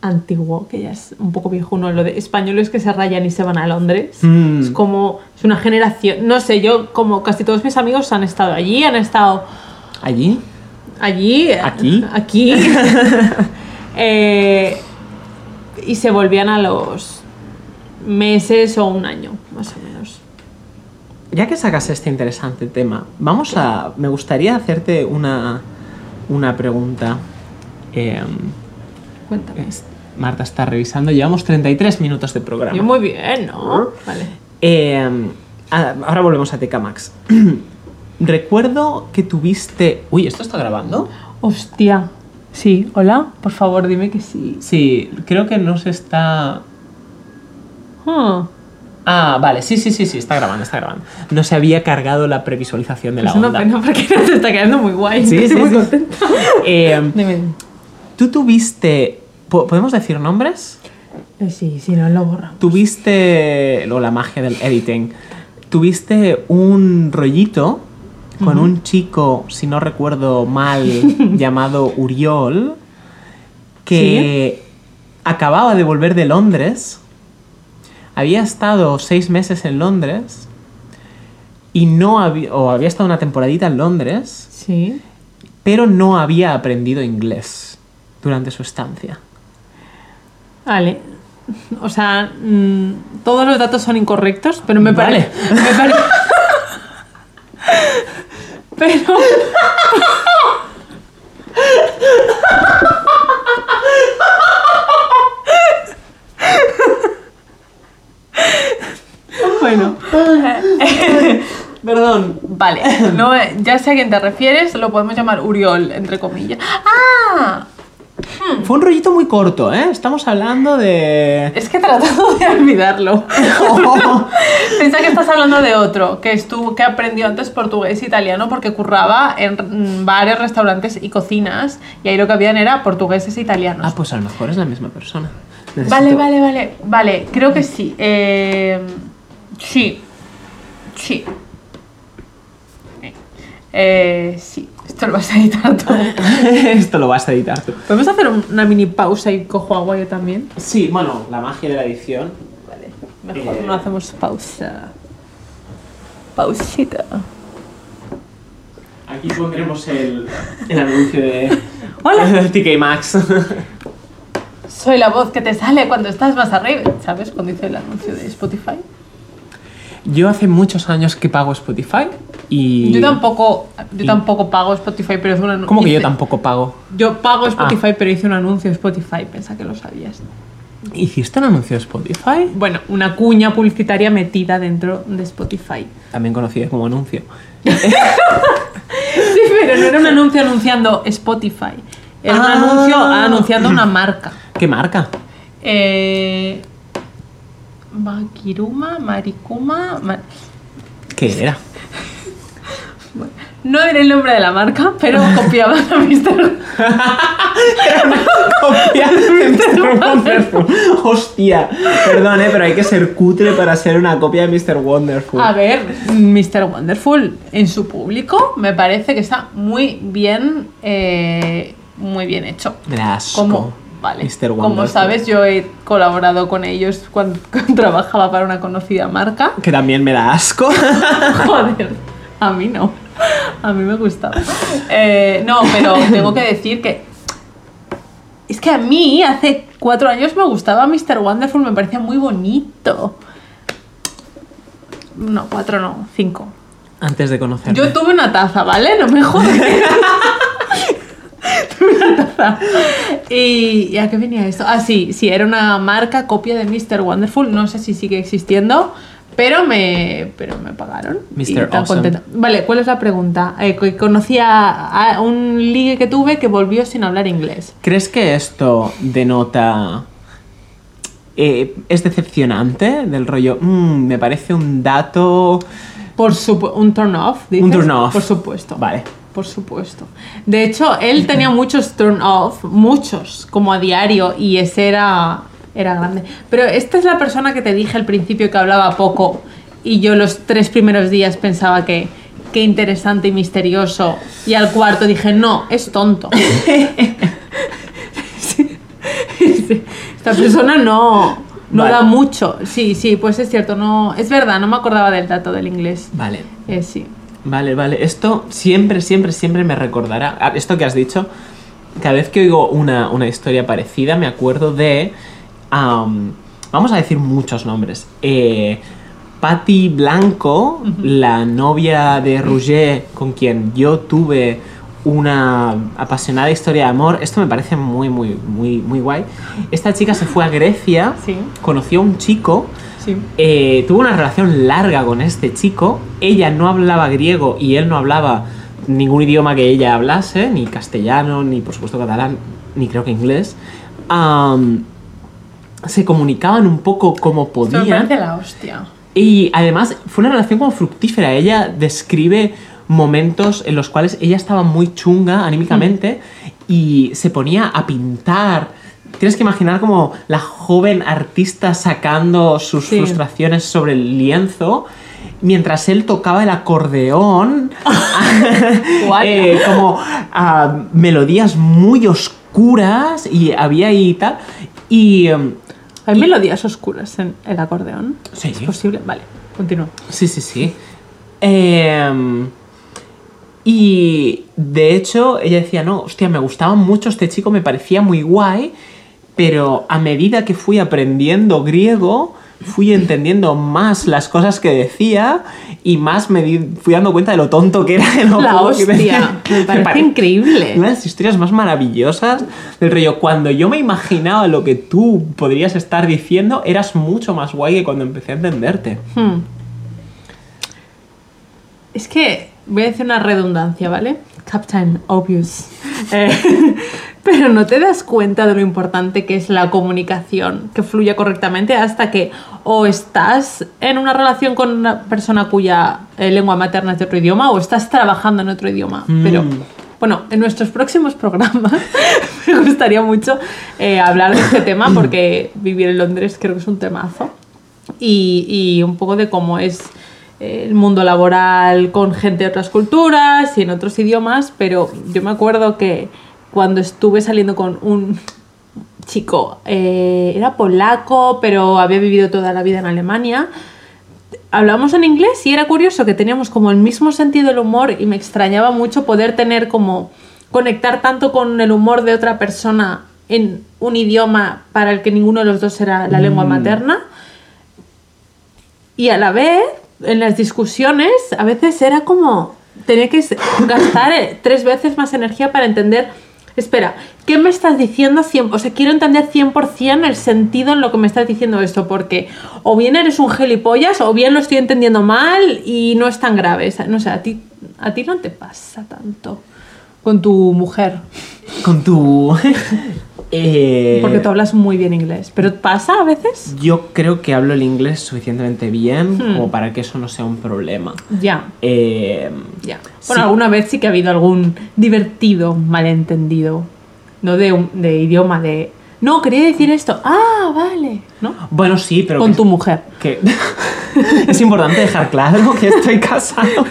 antiguo, que ya es un poco viejo, ¿no? Lo de españoles que se rayan y se van a Londres. Mm. Es como... Es una generación... No sé, yo como casi todos mis amigos han estado allí, han estado Allí, allí... Aquí. Aquí. *laughs* Eh, y se volvían a los meses o un año, más o menos. ya que sacas este interesante tema, vamos a. Me gustaría hacerte una, una pregunta. Eh, Cuéntame. es- Marta está revisando, llevamos 33 minutos de programa. Muy bien, ¿no? Vale. Eh, ah, ahora volvemos a TK Max. *clears throat* Recuerdo que tuviste. Uy, ¿esto está grabando? Hostia. Sí, hola, por favor, dime que sí. Sí, creo que no se está. Ah, Ah, vale, sí, sí, sí, sí, está grabando, está grabando. No se había cargado la previsualización de la es una onda. pena porque *laughs* no te está quedando muy guay. Sí, Estoy sí, muy sí. contenta. *laughs* Eh, Dime. ¿Tú tuviste. po- ¿Podemos decir nombres? Eh, sí, sí, no lo borramos. Tuviste. O la magia del editing. Tuviste un rollito con un chico, si no recuerdo mal, *laughs* llamado Uriol, que acababa de volver de Londres. Había estado seis meses en Londres. Y no había. O había estado una temporadita en Londres. Sí. Pero no había aprendido inglés durante su estancia. Vale. O sea, mm, todos los datos son incorrectos, pero me Vale. parece. *laughs* Pero. bueno. Perdón. Vale, no, ya sé a quién te refieres, lo podemos llamar Uriol, entre comillas. ¡Ah! Fue un rollito muy corto, ¿eh? Estamos hablando de... Es que he tratado de olvidarlo. *laughs* Piensa que estás hablando de otro, que estuvo, que aprendió antes portugués e italiano porque curraba en mm, bares, restaurantes y cocinas, y ahí lo que habían era portugueses e italianos. Ah, pues a lo mejor es la misma persona. Vale, vale, vale, vale, creo que sí. Eh, sí, sí. Eh, sí, esto lo vas a editar todo. *laughs* Esto lo vas a editar tú. ¿Podemos hacer un- una mini pausa y cojo agua yo también? Sí, bueno, la magia de la edición. Vale, mejor Eh. no hacemos pausa. Pausita. Aquí pondremos el, el anuncio de... *laughs* Hola. *laughs* TK Maxx. Soy la voz que te sale cuando estás más arriba. ¿Sabes? Cuando hice el anuncio de Spotify. Yo hace muchos años que pago Spotify y... Yo tampoco, yo y- tampoco pago Spotify, pero es un anuncio. ¿Cómo que yo tampoco pago? Yo pago Spotify, pero hice un anuncio de Spotify. Pensa que lo sabías. ¿Hiciste un anuncio de Spotify? Bueno, una cuña publicitaria metida dentro de Spotify. También conocida como anuncio. *laughs* Sí, pero no era un anuncio anunciando Spotify. Era un Ah. anuncio anunciando una marca. ¿Qué marca? Eh, Makiruma, Marikuma. Ma- ¿Qué era? *laughs* No diré el nombre de la marca, pero copiaban a Mr. *laughs* Copia de *laughs* Mr. Wonderful. Hostia, perdón, eh, pero hay que ser cutre para ser una copia de Mr. Wonderful. A ver, Mr. Wonderful en su público me parece que está muy bien, eh, muy bien hecho. Me da asco. Como, vale, como sabes, yo he colaborado con ellos cuando, *laughs* cuando trabajaba para una conocida marca. Que también me da asco. *laughs* Joder, a mí no. A mí me gustaba. Eh, no, pero tengo que decir que. Es que a mí hace cuatro años me gustaba Mr. Wonderful, me parecía muy bonito. No, cuatro no, cinco. Antes de conocerme. Yo tuve una taza, ¿vale? No me jodas. *laughs* ¿Y a qué venía esto? Ah, sí, sí, era una marca copia de Mr. Wonderful. No sé si sigue existiendo, pero me, pero me pagaron. Mr. Awesome. Vale, ¿cuál es la pregunta? Eh, que conocí a, un ligue que tuve que volvió sin hablar inglés. ¿Crees que esto denota... eh, es decepcionante del rollo? "Mm, me parece un dato... Por un turn off, dices? Un turn off. Por supuesto. Vale. Por supuesto. De hecho, él tenía muchos turn off, muchos, como a diario, y ese era, era grande. Pero esta es la persona que te dije al principio que hablaba poco, y yo los tres primeros días pensaba que qué interesante y misterioso, y al cuarto dije, no, es tonto. *laughs* Sí. Sí. Esta persona no, no Vale. da mucho. Sí, sí, pues es cierto, no, es verdad, no me acordaba del dato del inglés. Vale. Eh, sí. Vale, vale. Esto siempre, siempre, siempre me recordará. Esto que has dicho, cada vez que oigo una, una historia parecida, me acuerdo de. am, vamos a decir muchos nombres. Eh, Patty Blanco, la novia de Rouget, con quien yo tuve una apasionada historia de amor. Esto me parece muy, muy, muy, muy guay. Esta chica se fue a Grecia, Sí. conoció a un chico. Sí. Eh, tuvo una relación larga con este chico. Ella no hablaba griego y él no hablaba ningún idioma que ella hablase, ni castellano, ni por supuesto catalán, ni creo que inglés. Se comunicaban un poco como me podían. parece la hostia. Y además fue una relación como fructífera. Ella describe momentos en los cuales ella estaba muy chunga anímicamente y se ponía a pintar. Tienes que imaginar como la joven artista sacando sus Sí. frustraciones sobre el lienzo. Mientras él tocaba el acordeón, *laughs* eh, como ah, melodías muy oscuras y había ahí y tal. Y em, ¿Hay melodías oscuras en el acordeón? Sí. ¿Es posible? Vale, continúo. Sí, sí, sí. Em, y de hecho, ella decía, no, hostia, me gustaba mucho este chico, me parecía muy guay, pero a medida que fui aprendiendo griego, fui entendiendo más las cosas que decía y más me di- fui dando cuenta de lo tonto que era. de lo La poco que hostia, decía. me parece *laughs* pare- increíble. Una de las historias más maravillosas del rollo. Cuando yo me imaginaba lo que tú podrías estar diciendo, eras mucho más guay que cuando empecé a entenderte. Hmm. Es que voy a decir una redundancia, ¿vale? Captain Obvious. Eh, *laughs* pero no te das cuenta de lo importante que es la comunicación, que fluya correctamente hasta que o estás en una relación con una persona cuya eh, lengua materna es de otro idioma o estás trabajando en otro idioma. Pero Mm. bueno, en nuestros próximos programas *laughs* me gustaría mucho eh, hablar de este tema porque vivir en Londres creo que es un temazo y, y un poco de cómo es el mundo laboral con gente de otras culturas y en otros idiomas, pero yo me acuerdo que cuando estuve saliendo con un chico, eh, era polaco, pero había vivido toda la vida en Alemania, hablábamos en inglés y era curioso que teníamos como el mismo sentido del humor y me extrañaba mucho poder tener como conectar tanto con el humor de otra persona en un idioma para el que ninguno de los dos era la lengua Mm. materna y a la vez en las discusiones a veces era como tener que *clears throat* gastar eh, tres veces más energía para entender espera, ¿qué me estás diciendo? 100? O sea, quiero entender 100% el sentido en lo que me estás diciendo esto, porque o bien eres un gilipollas o bien lo estoy entendiendo mal y no es tan grave. No sé, a ti, a ti no te pasa tanto con tu mujer, Con tu. *laughs* eh, porque tú hablas muy bien inglés, pero ¿pasa a veces? Yo creo que hablo el inglés suficientemente bien Hmm. como para que eso no sea un problema. Ya. Eh, Ya. Bueno, Sí. alguna vez sí que ha habido algún divertido malentendido. No de, un- de idioma, de. No, quería decir esto. Ah, vale. ¿No? bueno, sí, pero. Con que- tu mujer. que *laughs* es importante dejar claro que estoy *laughs* casado.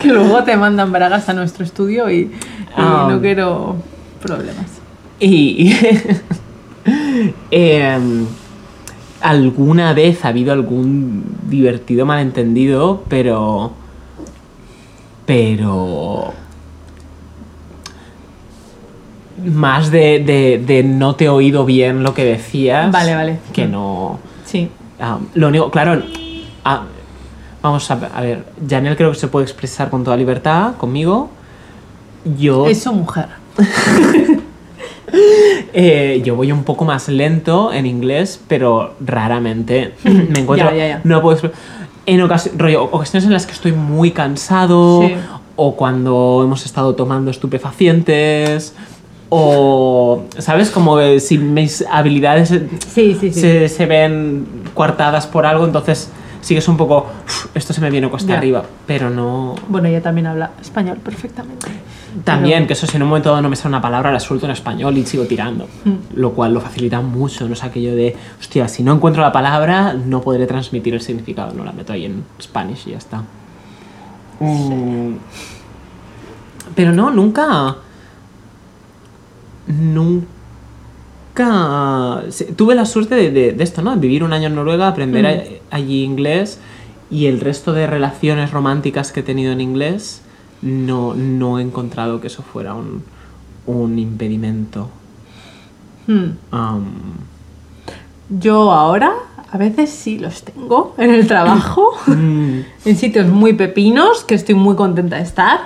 Que luego te mandan bragas a nuestro estudio y, y Ah. no quiero problemas. Y. *laughs* em, alguna vez ha habido algún divertido malentendido, pero. Pero. Más de, de- de no te he oído bien lo que decías. Vale, vale. Que no. Sí. Ah, lo único, claro. ah, vamos a, ver- a ver. Janel creo que se puede expresar con toda libertad conmigo. Yo. Es su mujer. *laughs* Eh, yo voy un poco más lento en inglés, pero raramente me *laughs* encuentro. Ya, ya, ya. No puedo En ocasi- rollo, ocasiones en las que estoy muy cansado, Sí. o cuando hemos estado tomando estupefacientes, o. ¿Sabes? Como si mis habilidades Sí, sí, sí. se, se ven coartadas por algo, entonces sí que es un poco. "Uf, esto se me viene cuesta Ya. arriba, pero no. Bueno, ella también habla español perfectamente. También, Pero- que eso si en un momento dado no me sale una palabra, la suelto en español y sigo tirando. Mm. Lo cual lo facilita mucho, no es aquello de, hostia, si no encuentro la palabra, no podré transmitir el significado. No la meto ahí en Spanish y ya está. Mm. Pero no, nunca. Nunca. Se- Tuve la suerte de, de- de esto, ¿no? Vivir un año en Noruega, aprender a- allí inglés y el resto de relaciones románticas que he tenido en inglés, no, no he encontrado que eso fuera un, un impedimento. Hmm. Um, Yo ahora a veces sí los tengo en el trabajo, *laughs* mm, en sitios muy pepinos, que estoy muy contenta de estar.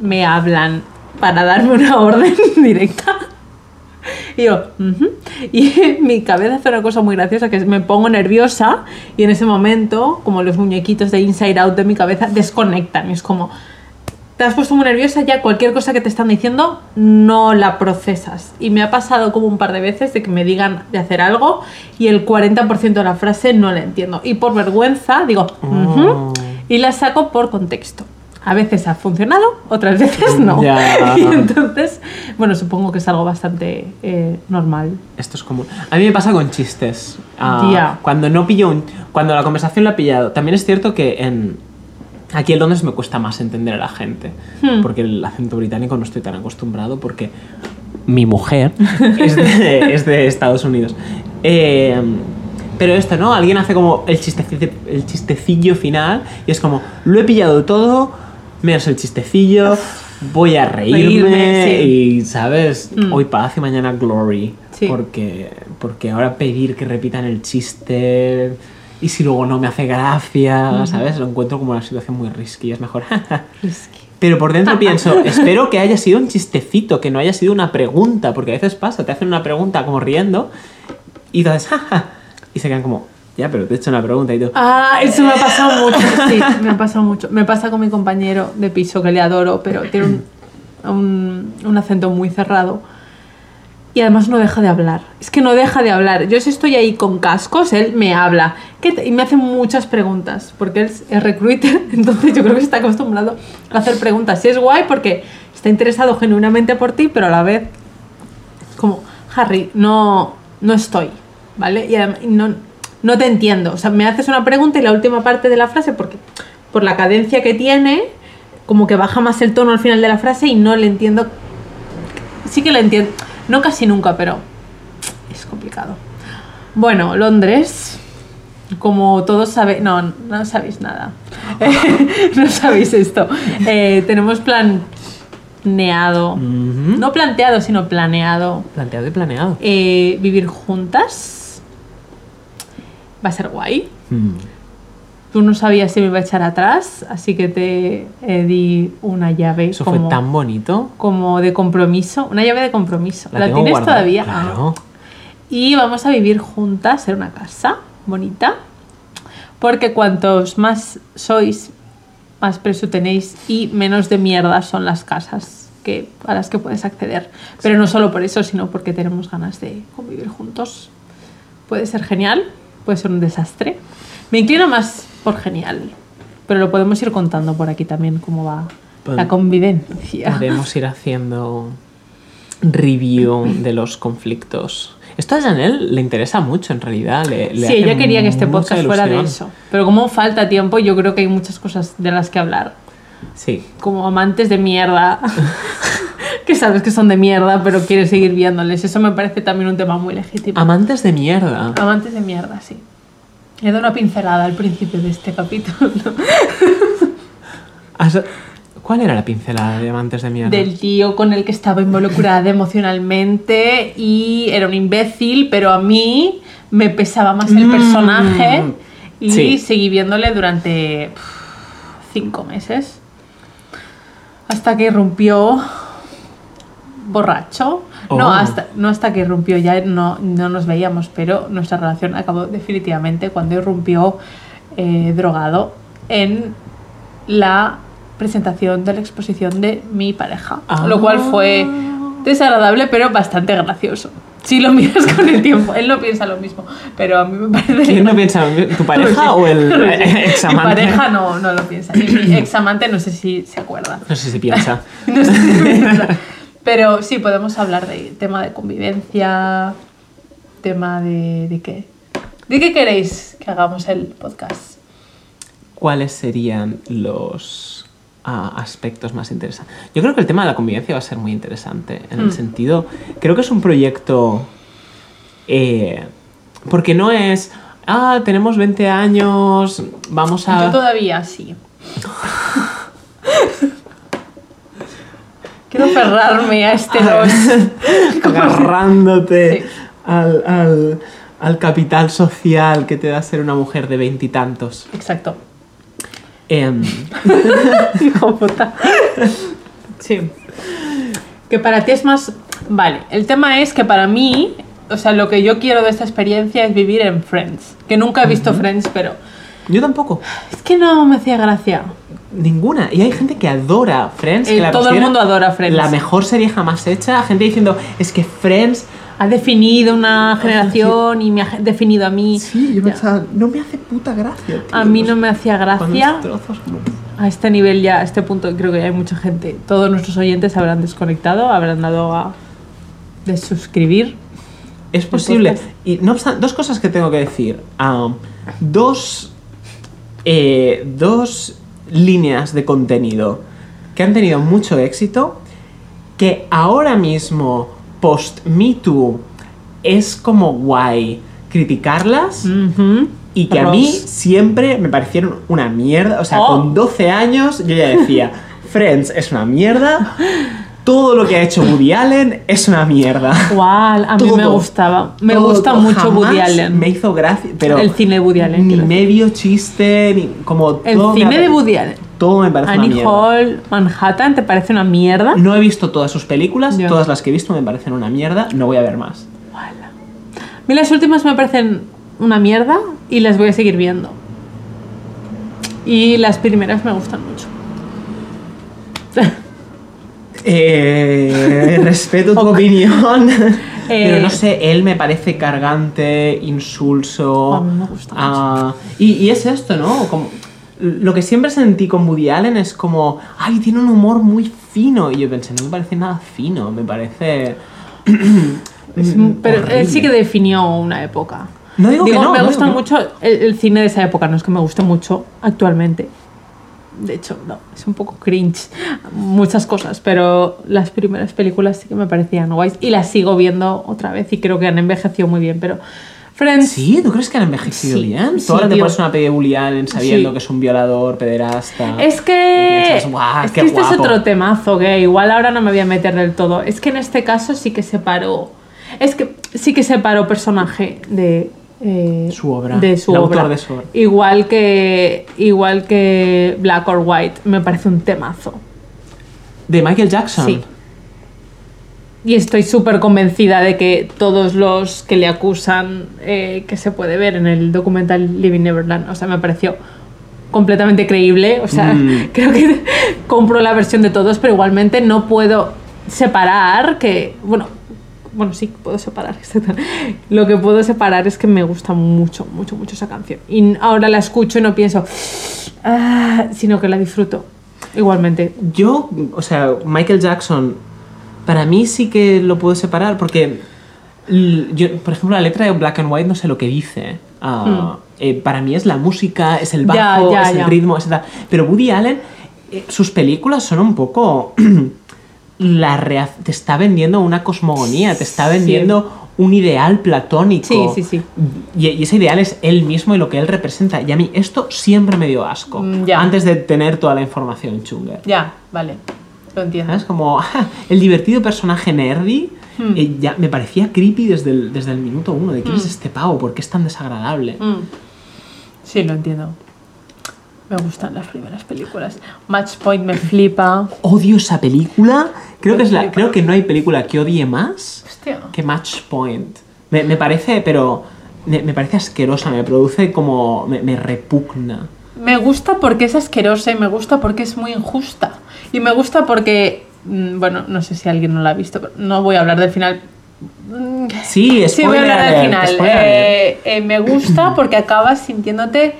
Me hablan para darme una *laughs* orden directa. Y y en mi cabeza hace una cosa muy graciosa, que es me pongo nerviosa y en ese momento, como los muñequitos de Inside Out de mi cabeza, desconectan. Y es como, te has puesto muy nerviosa, ya cualquier cosa que te están diciendo no la procesas. Y me ha pasado como un par de veces de que me digan de hacer algo y el 40% de la frase no la entiendo. Y por vergüenza digo, Oh. y la saco por contexto. A veces ha funcionado, otras veces no. Ya. *laughs* Y entonces, bueno, supongo que es algo bastante eh, normal. Esto es común. A mí me pasa con chistes. Ah, Ya. Cuando no pillo un, Cuando la conversación la he pillado. También es cierto que en. Aquí en Londres me cuesta más entender a la gente. Hmm. Porque el acento británico no estoy tan acostumbrado. Porque mi mujer *laughs* es de, es de Estados Unidos. Eh, pero esto, ¿no? Alguien hace como el chistecillo, el chistecillo final y es como, lo he pillado todo, menos el chistecillo. voy a reírme, Reírme, sí. y, ¿sabes? Mm. Hoy paz y mañana glory. Sí. Porque, porque ahora pedir que repitan el chiste y si luego no me hace gracia, ¿sabes? Lo encuentro como una situación muy risky, es mejor. *laughs* Risky. Pero por dentro *laughs* pienso, espero que haya sido un chistecito, que no haya sido una pregunta, porque a veces pasa, te hacen una pregunta como riendo y entonces, jaja, *laughs* y se quedan como, ya, pero te he hecho una pregunta y tú, Ah, eso me ha pasado *laughs* mucho, sí, me ha pasado mucho. Me pasa con mi compañero de piso, que le adoro, pero tiene un, un, un acento muy cerrado. Y además no deja de hablar. Es que no deja de hablar. Yo si estoy ahí con cascos, él me habla. ¿Qué te- Y me hace muchas preguntas, porque él es- recruiter, *laughs* entonces yo creo que está acostumbrado a hacer preguntas. Y es guay porque está interesado genuinamente por ti, pero a la vez como, Harry, no, no estoy, ¿vale? Y adem- y no, no te entiendo. O sea, me haces una pregunta y la última parte de la frase, porque por la cadencia que tiene, como que baja más el tono al final de la frase y no le entiendo. Sí que le entiendo. No casi nunca, pero es complicado. Bueno, Londres, como todos sabéis, no, no sabéis nada. *laughs* no sabéis esto. Eh, tenemos planeado, "Ujú". no planteado, sino planeado, planteado y planeado. eh, vivir juntas. Va a ser guay. Mm. Tú no sabías si me iba a echar atrás, así que te eh, di una llave Eso como, fue tan bonito. como de compromiso. Una llave de compromiso. ¿La, tienes guardada. todavía? Claro. Ah. Y vamos a vivir juntas en una casa bonita. Porque cuantos más sois, más precio tenéis y menos de mierda son las casas que, a las que puedes acceder. Pero no solo por eso, sino porque tenemos ganas de convivir juntos. Puede ser genial, puede ser un desastre. Me inclino más por genial, pero lo podemos ir contando por aquí también cómo va Pod- la convivencia. Podemos ir haciendo review de los conflictos. Esto a Janelle le interesa mucho en realidad. Le, le Sí, ella quería que este podcast fuera de eso. Pero como falta tiempo, yo creo que hay muchas cosas de las que hablar. Sí. Como amantes de mierda, *laughs* que sabes que son de mierda, pero quieres seguir viéndoles. Eso me parece también un tema muy legítimo. Amantes de mierda. Amantes de mierda, sí. He dado una pincelada al principio de este capítulo *laughs* ¿Cuál era la pincelada de amantes de mierda? del tío con el que estaba involucrada emocionalmente y era un imbécil, pero a mí me pesaba más el Mm. personaje y Sí. seguí viéndole durante cinco meses hasta que irrumpió borracho. No, Oh. hasta, no hasta que irrumpió, ya no, no nos veíamos, pero nuestra relación acabó definitivamente cuando irrumpió eh, drogado en la presentación de la exposición de mi pareja. Lo cual fue desagradable, pero bastante gracioso. Si lo *laughs* miras con el tiempo, él no piensa lo mismo, pero a mí me parece... ¿Quién no piensa? ¿Tu pareja o el *laughs* eh, ex Mi pareja no, no lo piensa. Y mi ex amante no sé si se acuerda. No sé si piensa. *laughs* No sé si piensa. Pero sí, podemos hablar de tema de convivencia, tema de... ¿De qué? ¿De qué queréis que hagamos el podcast? ¿Cuáles serían los ah, aspectos más interesantes? Yo creo que el tema de la convivencia va a ser muy interesante. En Mm. el sentido, creo que es un proyecto. eh, porque no es. Ah, tenemos 20 años, vamos Yo a. todavía sí. *laughs* Quiero aferrarme a este dos. *laughs* agarrándote Sí. al, al- al capital social que te da ser una mujer de veintitantos. Exacto. Em, *laughs* Hijo puta. Sí. Que para ti es más. Vale, el tema es que para mí, o sea, lo que yo quiero de esta experiencia es vivir en Friends. Que nunca he visto Friends, pero. yo tampoco. Es que no me hacía gracia. Ninguna. Y hay gente que adora Friends. Eh, que la todo el mundo adora Friends. La mejor serie jamás hecha. Gente diciendo, es que Friends. Ha definido una generación y me ha definido a mí. Sí, yo Ya. pensaba, no me hace puta gracia. tío". A mí no me hacía gracia. trozos, A este nivel ya, a este punto, creo que hay mucha gente. Todos nuestros oyentes habrán desconectado, habrán dado a desuscribir. Es posible. podcast. Y no obstante, dos cosas que tengo que decir. Um, dos. eh, dos líneas de contenido que han tenido mucho éxito. Que ahora mismo, post Me Too, es como guay criticarlas. Y que a mí siempre me parecieron una mierda. O sea, Oh. con 12 años yo ya decía, *laughs* Friends es una mierda. *laughs* Todo lo que ha hecho Woody Allen es una mierda. Guau, a mí me gustaba. Me Todo. gusta mucho Jamás Woody Allen. Me hizo gracia, pero El cine de Woody Allen, Ni decir. medio chiste, ni como El todo cine de Woody Allen. Todo me parece una Annie mierda. Hall, Manhattan, ¿te parece una mierda? No he visto todas sus películas, todas las que he visto me parecen una mierda, no voy a ver más. A mí las últimas me parecen una mierda y las voy a seguir viendo. Y las primeras me gustan mucho. *laughs* Eh, respeto tu opinión. *laughs* Pero Eh, no sé, él me parece cargante, insulso. A mí me gusta ah, y, y es esto, ¿no? Como, lo que siempre sentí con Woody Allen es como, ay, tiene un humor muy fino. Y yo pensé, no me parece nada fino, me parece. *clears throat* Pero él sí que definió una época. No digo que no, me no gusta mucho el, el cine de esa época, no es que me guste mucho actualmente. De hecho, no, es un poco cringe muchas cosas, pero las primeras películas sí que me parecían guays y las sigo viendo otra vez y creo que han envejecido muy bien, pero Friends ¿Sí? ¿Tú crees que han envejecido Sí, bien? sí, Tú ahora te pones una peli de Woody Allen sabiendo Sí. que es un violador, pederasta. Es que, piensas, "Guau, es que este guapo". es otro temazo que igual ahora no me voy a meter del todo. Es que en este caso sí que separó. Es que sí que separó personaje de eh, Su obra, De su el obra. autor de su obra. Igual que igual que Black or White me parece un temazo. De Michael Jackson. Sí. Y estoy súper convencida de que todos los que le acusan, eh, que se puede ver en el documental Living Neverland, o sea, me pareció completamente creíble. O sea, Mm. *laughs* creo que *laughs* compro la versión de todos, pero igualmente no puedo separar que. Bueno, bueno, sí, puedo separar. *laughs* Lo que puedo separar es que me gusta mucho, mucho, mucho esa canción. Y ahora la escucho y no pienso, "Ah", sino que la disfruto. Igualmente. Yo, o sea, Michael Jackson, para mí sí que lo puedo separar porque, yo, por ejemplo, la letra de Black and White no sé lo que dice. Ah, eh, para mí es la música, es el Hmm. Ya, bajo, ya, es el ritmo, tal. Pero Woody Allen, eh, sus películas son un poco... *clears throat* la rea- te está vendiendo una cosmogonía, te está vendiendo un ideal platónico. Sí, sí, sí. Y, y ese ideal es él mismo y lo que él representa. Y a mí esto siempre me dio asco. Mm, ya. Antes de tener toda la información chunga. Ya, vale. Lo entiendo. ¿Sabes? Como *laughs* el divertido personaje nerdy. Hmm. eh, ya me parecía creepy desde el, desde el minuto uno. ¿De quién es este pavo? ¿Por qué es tan desagradable? Mm. Sí, lo entiendo. Me gustan las primeras películas. Match Point me flipa. Odio esa película. Creo que, es la, flipa. creo que no hay película que odie más Hostia. que Match Point. Me, me parece, pero. Me, me parece asquerosa. Me produce como. Me, me repugna. Me gusta porque es asquerosa y me gusta porque es muy injusta. Y me gusta porque. mm, Bueno, no sé si alguien no la ha visto, pero no voy a hablar del final. Sí, Sí, voy a hablar del final. Eh, eh, me gusta porque acabas sintiéndote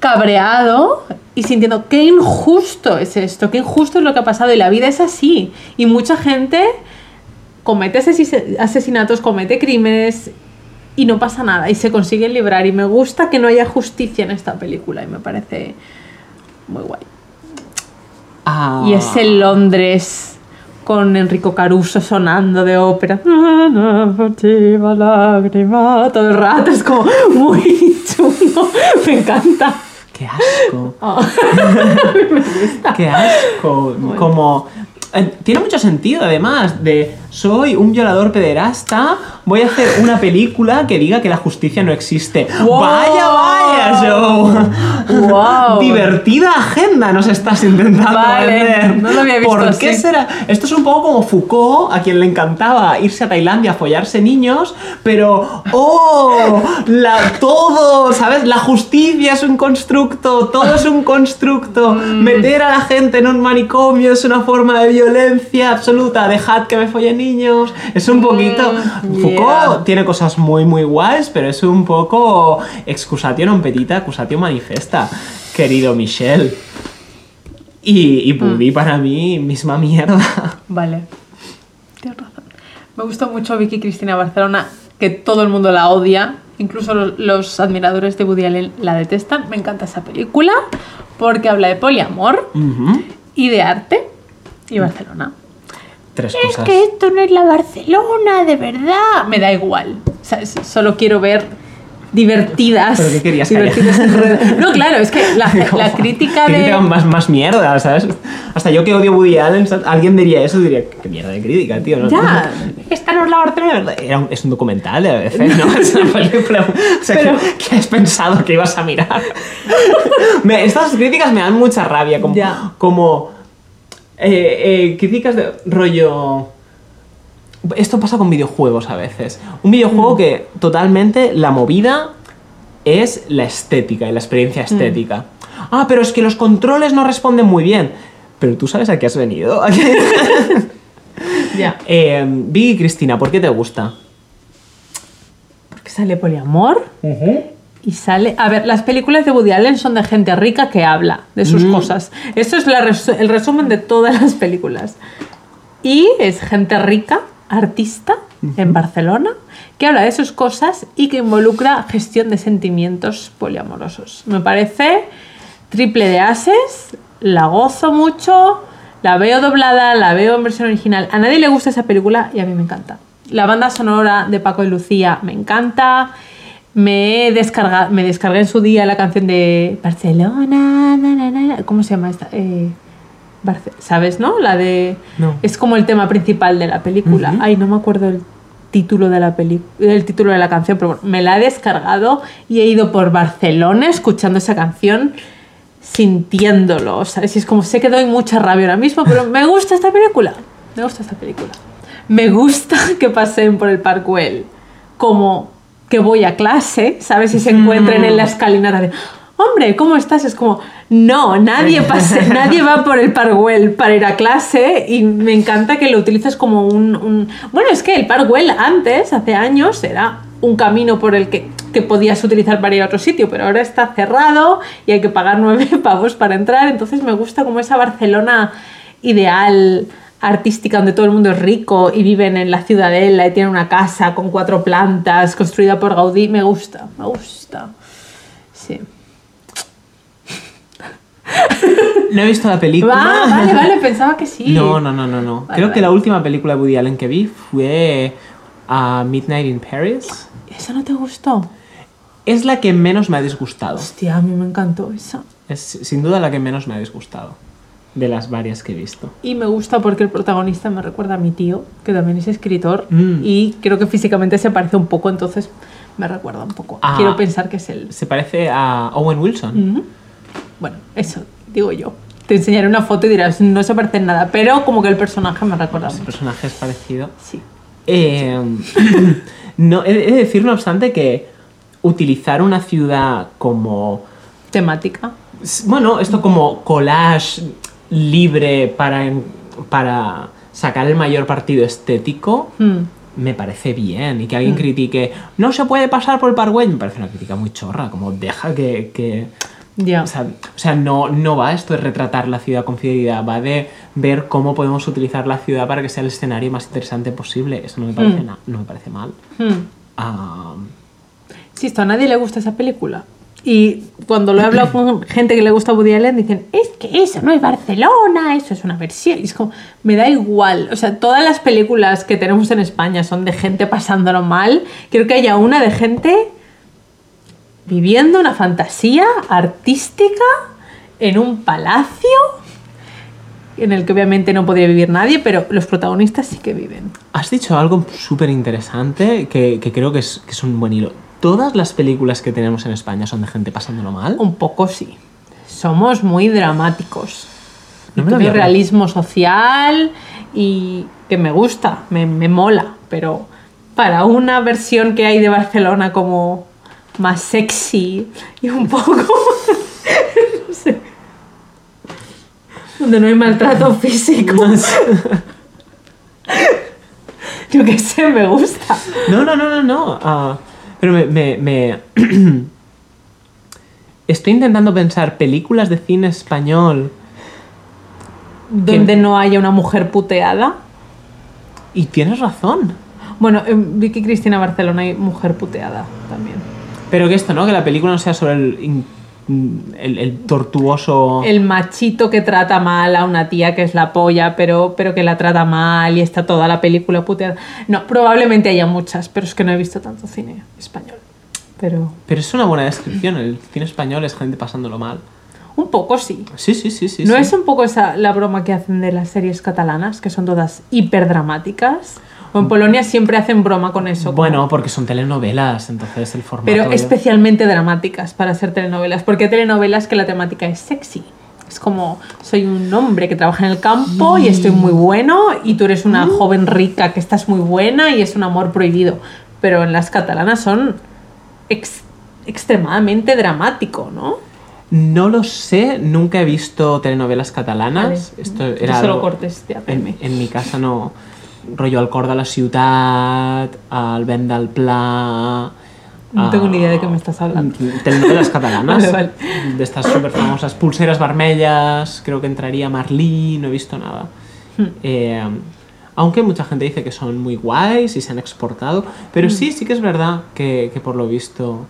cabreado y sintiendo qué injusto es esto, qué injusto es lo que ha pasado y la vida es así. Y mucha gente comete asesi- asesinatos, comete crímenes y no pasa nada y se consiguen librar. Y me gusta que no haya justicia en esta película y me parece muy guay. Ah. Y es el Londres con Enrico Caruso sonando de ópera. Furtiva lágrima. Todo el rato es como muy chulo. Me encanta. ¡Qué asco! *laughs* Oh. ¡Qué asco! Como... eh, Tiene mucho sentido, además, de soy un violador pederasta, voy a hacer una película que diga que la justicia no existe. Wow. ¡Vaya, vaya, Joe! Wow. Divertida agenda nos estás intentando Vale, vender. no lo había visto ¿Por qué así. será? Esto es un poco como Foucault, a quien le encantaba irse a Tailandia a follarse niños, pero ¡oh! La, todo, ¿sabes? La justicia es un constructo, todo es un constructo. Mm. Meter a la gente en un manicomio es una forma de violencia absoluta. Dejad que me follen niños. Es un poquito. Mm, Foucault yeah. tiene cosas muy, muy guays, pero es un poco excusatio non petita, accusatio manifesta, querido Michel. Y, y Mm. para mí, misma mierda. Vale. Tienes razón. Me gusta mucho Vicky Cristina Barcelona, que todo el mundo la odia. Incluso los, los admiradores de Woody Allen la detestan. Me encanta esa película porque habla de poliamor y de arte y Barcelona. Tres Es cosas. que esto no es la Barcelona, de verdad. Me da igual. O sea, s- solo quiero ver divertidas. ¿Pero qué querías divertidas No, claro, es que la, *laughs* la crítica de... Crítica más, más mierda, ¿sabes? Hasta yo que odio Woody Allen, alguien diría eso, diría, qué mierda de crítica, tío. ¿no? Ya. Esta no es la verdad. Era un- es un documental de ABC, ¿no? Es una película. O sea, Pero- ¿qué, qué has pensado que ibas a mirar? *laughs* Me- estas críticas me dan mucha rabia, como... Ya. como eh, eh, críticas de rollo... Esto pasa con videojuegos a veces. Un videojuego que totalmente la movida es la estética y la experiencia estética. Ah, pero es que los controles no responden muy bien. Pero tú sabes a qué has venido. *laughs* Ya. eh, Vicky y Cristina, ¿por qué te gusta? Porque sale poliamor y sale... A ver, las películas de Woody Allen son de gente rica que habla de sus cosas. Eso es la el resumen de todas las películas. Y es gente rica, artista, en Barcelona, que habla de sus cosas y que involucra gestión de sentimientos poliamorosos. Me parece triple de ases, la gozo mucho, la veo doblada, la veo en versión original. A nadie le gusta esa película y a mí me encanta. La banda sonora de Paco y Lucía me encanta. Me, he descarga- me descargué en su día la canción de Barcelona. na, na, na. ¿Cómo se llama esta? Eh, Barce- ¿Sabes, no? La de. No. Es como el tema principal de la película. Ay, no me acuerdo el título de la peli el título de la canción, pero bueno, me la he descargado y he ido por Barcelona escuchando esa canción sintiéndolo, ¿sabes? Y es como sé que doy mucha rabia ahora mismo, pero me gusta esta película. Me gusta esta película. Me gusta *laughs* que pasen por el Parkwell como que voy a clase, ¿sabes? Y se encuentren en la escalinata de Hombre, ¿cómo estás? Es como, no, nadie pasa, *laughs* nadie va por el Parkwell para ir a clase y me encanta que lo utilices como un, un- Bueno, es que el Parkwell antes, hace años, era un camino por el que, que podías utilizar para ir a otro sitio, pero ahora está cerrado y hay que pagar nueve *laughs* pavos para entrar, entonces me gusta como esa Barcelona ideal artística donde todo el mundo es rico y viven en la ciudadela y tienen una casa con cuatro plantas construida por Gaudí, me gusta, me gusta. Sí. No he visto la película. Va, vale, *laughs* vale, pensaba que sí. No, no, no, no, no. Vale, Creo que la última película de Woody Allen que vi fue a Midnight in Paris. ¿Eso no te gustó? Es la que menos me ha disgustado. Hostia, a mí me encantó esa. Es sin duda la que menos me ha disgustado. De las varias que he visto. Y me gusta porque el protagonista me recuerda a mi tío, que también es escritor, Mm. y creo que físicamente se parece un poco, entonces me recuerda un poco. Ah. Quiero pensar que es él. Se parece a Owen Wilson. Bueno, eso digo yo. Te enseñaré una foto y dirás, no se parece en nada, pero como que el personaje me recuerda Ese mucho. personaje es parecido. Sí. Eh, *laughs* no, he he de decir, no obstante, que utilizar una ciudad como. Temática. Bueno, esto como collage libre para, para sacar el mayor partido estético. Mm. Me parece bien. Y que alguien critique, no se puede pasar por el Parkway, me parece una crítica muy chorra. Como deja que. que- Ya. o sea, o sea, no, no va esto de retratar la ciudad con fidelidad, va de ver cómo podemos utilizar la ciudad para que sea el escenario más interesante posible. Eso no me parece, Mm. na- no me parece mal. Mm. Ah, Insisto, a nadie le gusta esa película. Y cuando lo he hablado con gente que le gusta Woody Allen, dicen, es que eso no es Barcelona, eso es una versión. Y es como, me da igual. O sea, todas las películas que tenemos en España son de gente pasándolo mal. Creo que haya una de gente viviendo una fantasía artística en un palacio en el que obviamente no podría vivir nadie, pero los protagonistas sí que viven. Has dicho algo súper interesante que, que creo que es, que es un buen hilo. Todas las películas que tenemos en España son de gente pasándolo mal. Un poco sí. Somos muy dramáticos. No me realismo social y que me gusta, me, me mola, pero para una versión que hay de Barcelona como más sexy y un poco... *laughs* no sé. Donde no hay maltrato *laughs* físico. *laughs* Yo qué sé, me gusta. No, no, no, no, no. Ah, pero me, me- me- *clears throat* Estoy intentando pensar películas de cine español Donde no haya una mujer puteada. y tienes razón. Bueno, en Vicky Cristina Barcelona hay mujer puteada también. Pero que esto, ¿no? Que la película no sea sobre el, el, el tortuoso... El machito que trata mal a una tía que es la polla, pero, pero que la trata mal y está toda la película puteada. No, probablemente haya muchas, pero es que no he visto tanto cine español. pero Pero es una buena descripción. El cine español es gente pasándolo mal. un poco sí. Sí, sí, sí, sí. ¿No sí. es un poco esa la broma que hacen de las series catalanas, que son todas hiperdramáticas? O en Polonia siempre hacen broma con eso. como- Bueno, porque son telenovelas, entonces el formato... pero especialmente dramáticas para ser telenovelas. Porque hay telenovelas que la temática es sexy. Es como, soy un hombre que trabaja en el campo y estoy muy bueno, y tú eres una joven rica que estás muy buena y es un amor prohibido. Pero en las catalanas son ex- extremadamente dramático, ¿no? No lo sé, nunca he visto telenovelas catalanas. Vale. Esto era se lo algo- cortes en, en mi casa no. Rollo al cor de la ciutat, al vent del pla... No tengo ni idea de qué me estás hablando. Telenovelas catalanas. *laughs* Vale, vale. De estas súper famosas. Pulseras vermellas, creo que entraría Marlí, no he visto nada. Hmm. Eh, aunque mucha gente dice que son muy guays y se han exportado. Pero Hmm. sí, sí que es verdad que, que por lo visto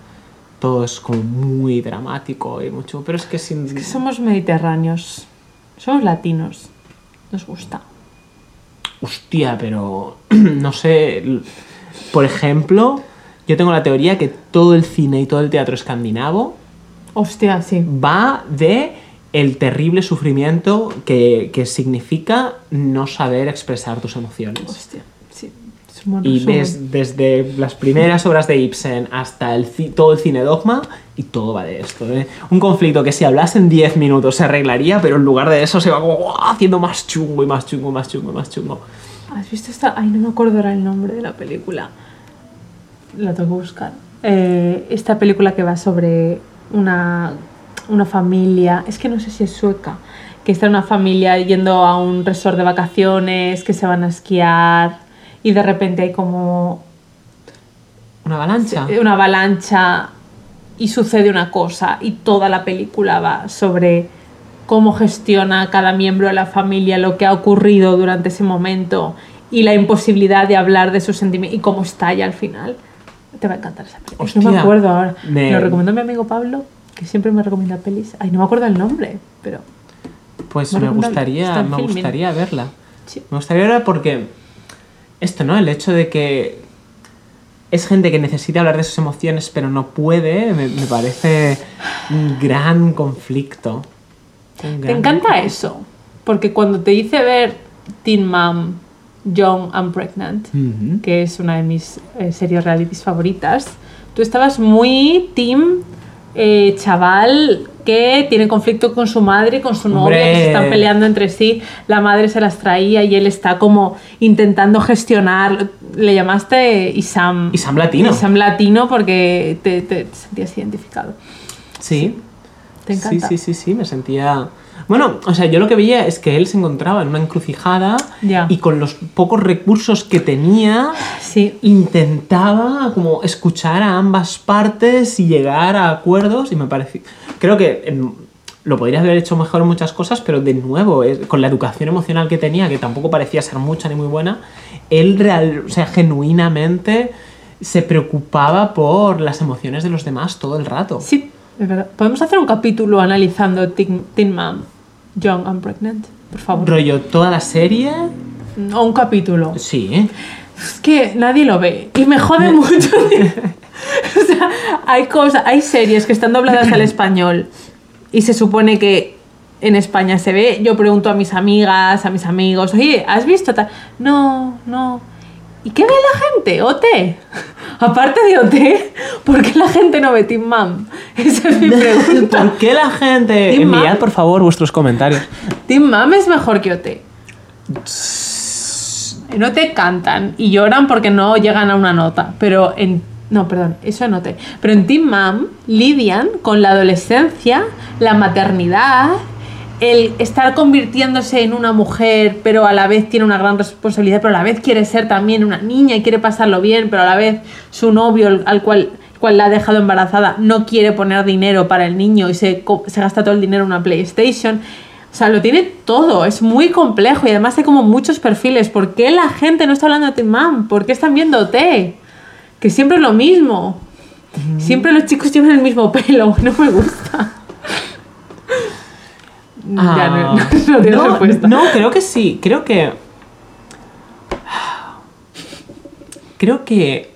todo es como muy dramático y mucho. Pero es que sin. Que somos mediterráneos, somos latinos, nos gusta. Hostia, pero *clears throat* no sé. Por ejemplo, yo tengo la teoría que todo el cine y todo el teatro escandinavo Hostia, sí. va de el terrible sufrimiento que, que significa no saber expresar tus emociones. Hostia, sí. Es un buen Y desde las primeras obras de Ibsen hasta el, todo el cine dogma y todo va de esto. ¿eh? Un conflicto que si hablas en 10 minutos se arreglaría, pero en lugar de eso se va como haciendo más chungo y más chungo, más chungo, y más chungo. ¿Has visto esta? Ay, no me acuerdo ahora el nombre de la película. La tengo que buscar. Eh, esta película que va sobre una, una familia, es que no sé si es sueca, que está una familia yendo a un resort de vacaciones, que se van a esquiar y de repente hay como ¿Una avalancha? una avalancha y sucede una cosa y toda la película va sobre cómo gestiona cada miembro de la familia lo que ha ocurrido durante ese momento y la imposibilidad de hablar de sus sentimientos y cómo estalla al final. Te va a encantar esa película. no me Hostia, acuerdo ahora. me- Lo recomendó mi amigo Pablo, que siempre me recomienda pelis. Ay, no me acuerdo el nombre, pero Pues me está gustaría, me gustaría verla. sí. Me gustaría verla porque esto, ¿no? El hecho de que es gente que necesita hablar de sus emociones pero no puede, me, me parece un gran conflicto. Un Te encanta eso, porque cuando te hice ver Teen Mom, Young and Pregnant, que es una de mis eh, series realities favoritas, tú estabas muy team eh, chaval que tiene conflicto con su madre y con su novia, que se están peleando entre sí, la madre se las traía y él está como intentando gestionar, le llamaste Isam. Isam Latino. Isam Latino porque te, te sentías identificado. Sí. Te encanta. Sí, sí, sí, sí, me sentía... Bueno, o sea, yo lo que veía es que él se encontraba en una encrucijada y con los pocos recursos que tenía Sí, intentaba como escuchar a ambas partes y llegar a acuerdos y me pareció... Creo que lo podría haber hecho mejor en muchas cosas, pero de nuevo, es- con la educación emocional que tenía, que tampoco parecía ser mucha ni muy buena, él real, o sea, genuinamente se preocupaba por las emociones de los demás todo el rato. Sí, es verdad. Podemos hacer un capítulo analizando Teen, Teen Mom, Young and Pregnant, por favor. Rollo, toda la serie... O un capítulo. Sí. Es que nadie lo ve y me jode *laughs* mucho. *laughs* o sea, hay cosas, hay series que están dobladas al español y se supone que en España se ve. Yo pregunto a mis amigas, a mis amigos, oye, ¿has visto tal? No, no. ¿Y qué ve la gente? ¿OT? Aparte de OT, ¿por qué la gente no ve Team Mom? Esa es mi *laughs* pregunta. ¿Por qué la gente... Team Enviad, Mom. por favor, vuestros comentarios. Team Mom es mejor que OT. En OT cantan y lloran porque no llegan a una nota, pero en... No, perdón, eso en OT. Pero en Team Mom lidian con la adolescencia, la maternidad, el estar convirtiéndose en una mujer, pero a la vez tiene una gran responsabilidad, pero a la vez quiere ser también una niña y quiere pasarlo bien, pero a la vez su novio, al cual, cual la ha dejado embarazada, no quiere poner dinero para el niño y se, se gasta todo el dinero en una PlayStation. O sea, lo tiene todo, es muy complejo y además hay como muchos perfiles. ¿Por qué la gente no está hablando de Teen Mom? ¿Por qué están viendo T? Que siempre es lo mismo. Siempre los chicos llevan el mismo pelo, *laughs* no me gusta. Ya, no, *laughs* no, no respuesta. no, creo que sí. Creo que. Creo que.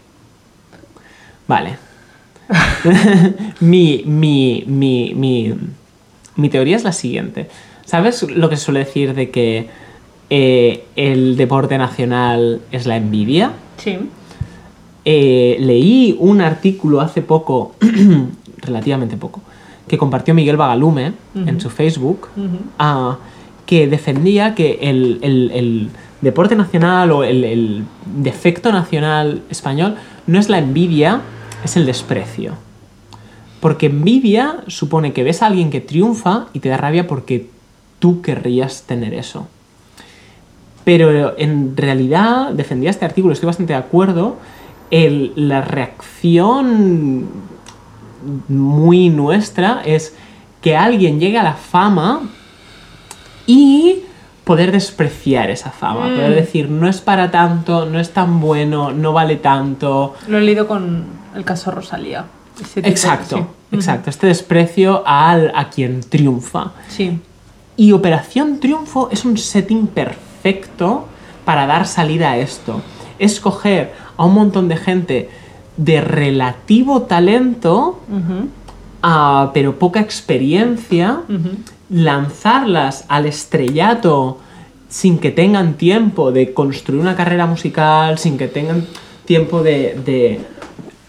Vale. *laughs* mi, mi, mi, mi, mi teoría es la siguiente. ¿Sabes lo que se suele decir de que eh, el deporte nacional es la envidia? Sí. Eh, leí un artículo hace poco, *clears throat* relativamente poco, que compartió Miguel Bagalume en su Facebook, ah, que defendía que el, el- el deporte nacional o el, el defecto nacional español no es la envidia, es el desprecio. Porque envidia supone que ves a alguien que triunfa y te da rabia porque tú querrías tener eso. Pero en realidad, defendía este artículo, estoy bastante de acuerdo, la reacción muy nuestra es que alguien llegue a la fama y poder despreciar esa fama, Mm. poder decir, no es para tanto, no es tan bueno, no vale tanto. Lo he leído con el caso Rosalía. De- Exacto, sí. exacto, este desprecio al, a quien triunfa. Sí. Y Operación Triunfo es un setting perfecto para dar salida a esto. Es coger a un montón de gente de relativo talento, ah, pero poca experiencia, lanzarlas al estrellato sin que tengan tiempo de construir una carrera musical, sin que tengan tiempo de, de,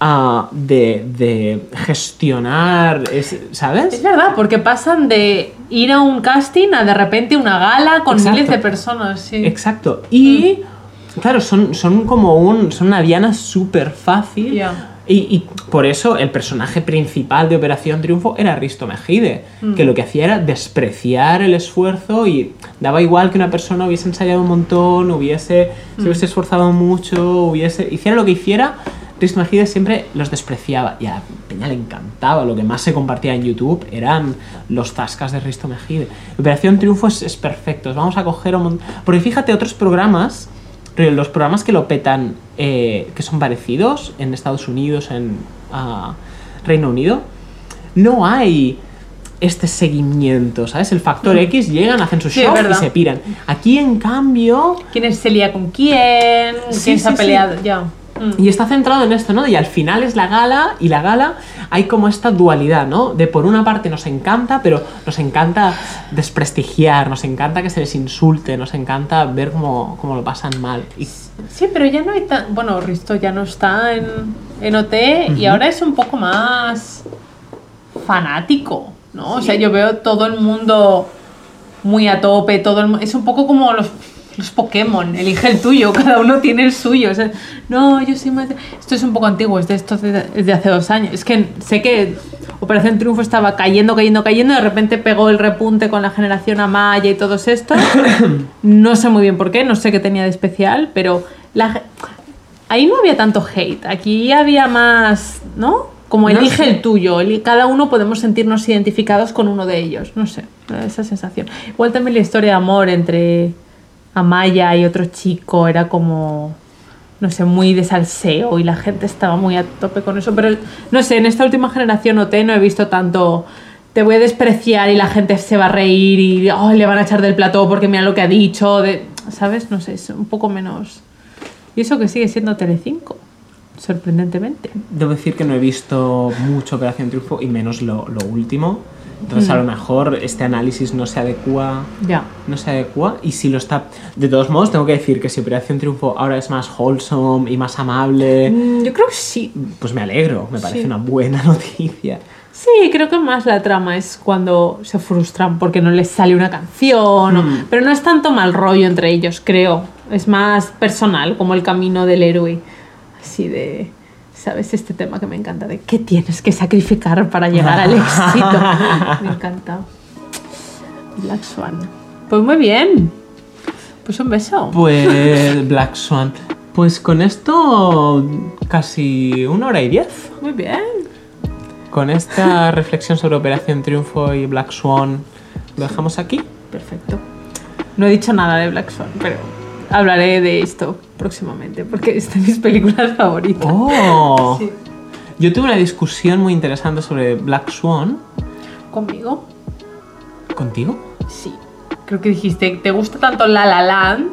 ah, de, de gestionar, es- Es ¿sabes? verdad, porque pasan de ir a un casting a de repente una gala con Exacto. miles de personas. Sí. Exacto. Y, claro, son, son como un. Son una diana súper fácil. Ya. Y, y por eso el personaje principal de Operación Triunfo era Risto Mejide, Mm. que lo que hacía era despreciar el esfuerzo y daba igual que una persona hubiese ensayado un montón, hubiese, se Mm. hubiese esforzado mucho, hubiese, hiciera lo que hiciera, Risto Mejide siempre los despreciaba y a Peña le encantaba, lo que más se compartía en YouTube eran los tascas de Risto Mejide. Operación Triunfo es, es perfecto, vamos a coger un montón... Porque fíjate, otros programas, pero los programas que lo petan, eh, que son parecidos en Estados Unidos, en ah, Reino Unido, no hay este seguimiento, ¿sabes? El factor X llegan, hacen su Mm. Sí, show y se piran. Aquí, en cambio, ¿Quién es- se lía con quién? Sí, ¿Quién se ha sí, peleado? Ya. Mm. y está centrado en esto, ¿no? Y al final es la gala, y la gala hay como esta dualidad, ¿no? De por una parte nos encanta, pero nos encanta desprestigiar, nos encanta que se les insulte, nos encanta ver cómo, cómo lo pasan mal. Y Sí, pero ya no hay tan. Bueno, Risto ya no está en, en OT y ahora es un poco más fanático, ¿no? O sea, yo veo todo el mundo muy a tope, todo el Es un poco como los, los Pokémon, elige el tuyo, cada uno tiene el suyo. o sea, no, yo soy más. de- Esto es un poco antiguo, es de, esto de, es de hace dos años. Es que sé que Operación Triunfo estaba cayendo, cayendo, cayendo, de repente pegó el repunte con la generación Amaya y todos estos. *coughs* No sé muy bien por qué, no sé qué tenía de especial, pero la, ahí no había tanto hate. Aquí había más, ¿no? Como No elige sé. el tuyo. Cada uno podemos sentirnos identificados con uno de ellos. No sé, esa sensación. Igual también la historia de amor entre Amaya y otro chico era como, no sé, muy de salseo y la gente estaba muy a tope con eso. Pero no sé, en esta última generación OT no he visto tanto. Te voy a despreciar y la gente se va a reír y "Ay, le van a echar del plató porque mira lo que ha dicho. De, ¿Sabes? No sé, es un poco menos. Y eso que sigue siendo Telecinco, sorprendentemente. Debo decir que no he visto mucho Operación Triunfo y menos lo, lo último. Entonces a lo mejor este análisis no se adecua. Ya. No se adecua. Y si lo está. De todos modos, tengo que decir que si Operación Triunfo ahora es más wholesome y más amable, Mm, Yo creo que sí. pues me alegro. Me parece Sí. una buena *laughs* noticia. Sí, creo que más la trama es cuando se frustran porque no les sale una canción, o- Mm. pero no es tanto mal rollo entre ellos, creo. Es más personal, como el camino del héroe. Así de, ¿sabes? Este tema que me encanta, de qué tienes que sacrificar para llegar al éxito. *laughs* me encanta. Black Swan. Pues muy bien. Pues un beso. Pues *laughs* Black Swan. Pues con esto casi una hora y diez. Muy bien. Con esta *laughs* reflexión sobre Operación Triunfo y Black Swan, lo dejamos aquí. Perfecto. No he dicho nada de Black Swan, pero hablaré de esto próximamente porque es de mis películas favoritas. ¡Oh! Sí. Yo tuve una discusión muy interesante sobre Black Swan. ¿Conmigo? ¿Contigo? Sí. Creo que dijiste, ¿te gusta tanto La La Land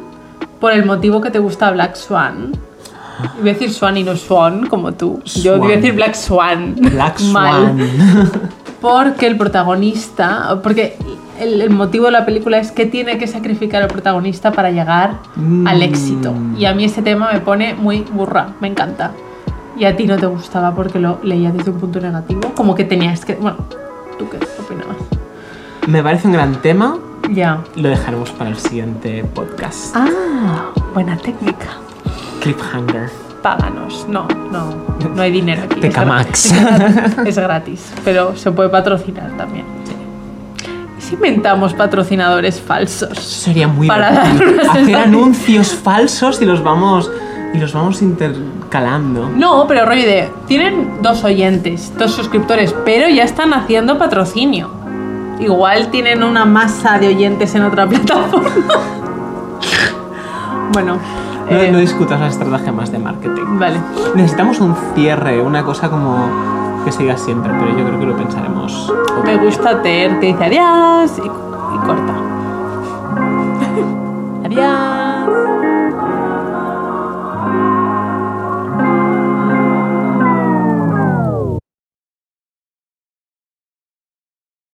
por el motivo que te gusta Black Swan? *gasps* Iba a decir Swan y no Swan, como tú. Yo iba a decir Black Swan. Black *laughs* Mal. Swan. *laughs* Porque el protagonista. Porque el, el motivo de la película es que tiene que sacrificar el protagonista para llegar al éxito. Mm. Y a mí ese tema me pone muy burra, me encanta. Y a ti no te gustaba porque lo leía desde un punto negativo. Como que tenías que. Bueno, ¿tú qué opinabas? Me parece un gran tema. Ya. Lo dejaremos para el siguiente podcast. Ah, buena técnica. Cliffhanger. Páganos. No, no, no hay dinero aquí. Teca Es Max. Gratis, *laughs* es gratis, pero se puede patrocinar también. ¿Y si inventamos patrocinadores falsos? Sería muy Para dar Hacer anuncios falsos y los vamos y los vamos intercalando. No, pero rollo de. Tienen dos oyentes, dos suscriptores, pero ya están haciendo patrocinio. Igual tienen una masa de oyentes en otra *laughs* plataforma. bueno. No, eh, no discutas la estrategia más de marketing. Vale. Necesitamos un cierre, una cosa como que siga siempre, pero yo creo que lo pensaremos. Me gusta Ter que dice adiós y, y corta. *laughs* adiós.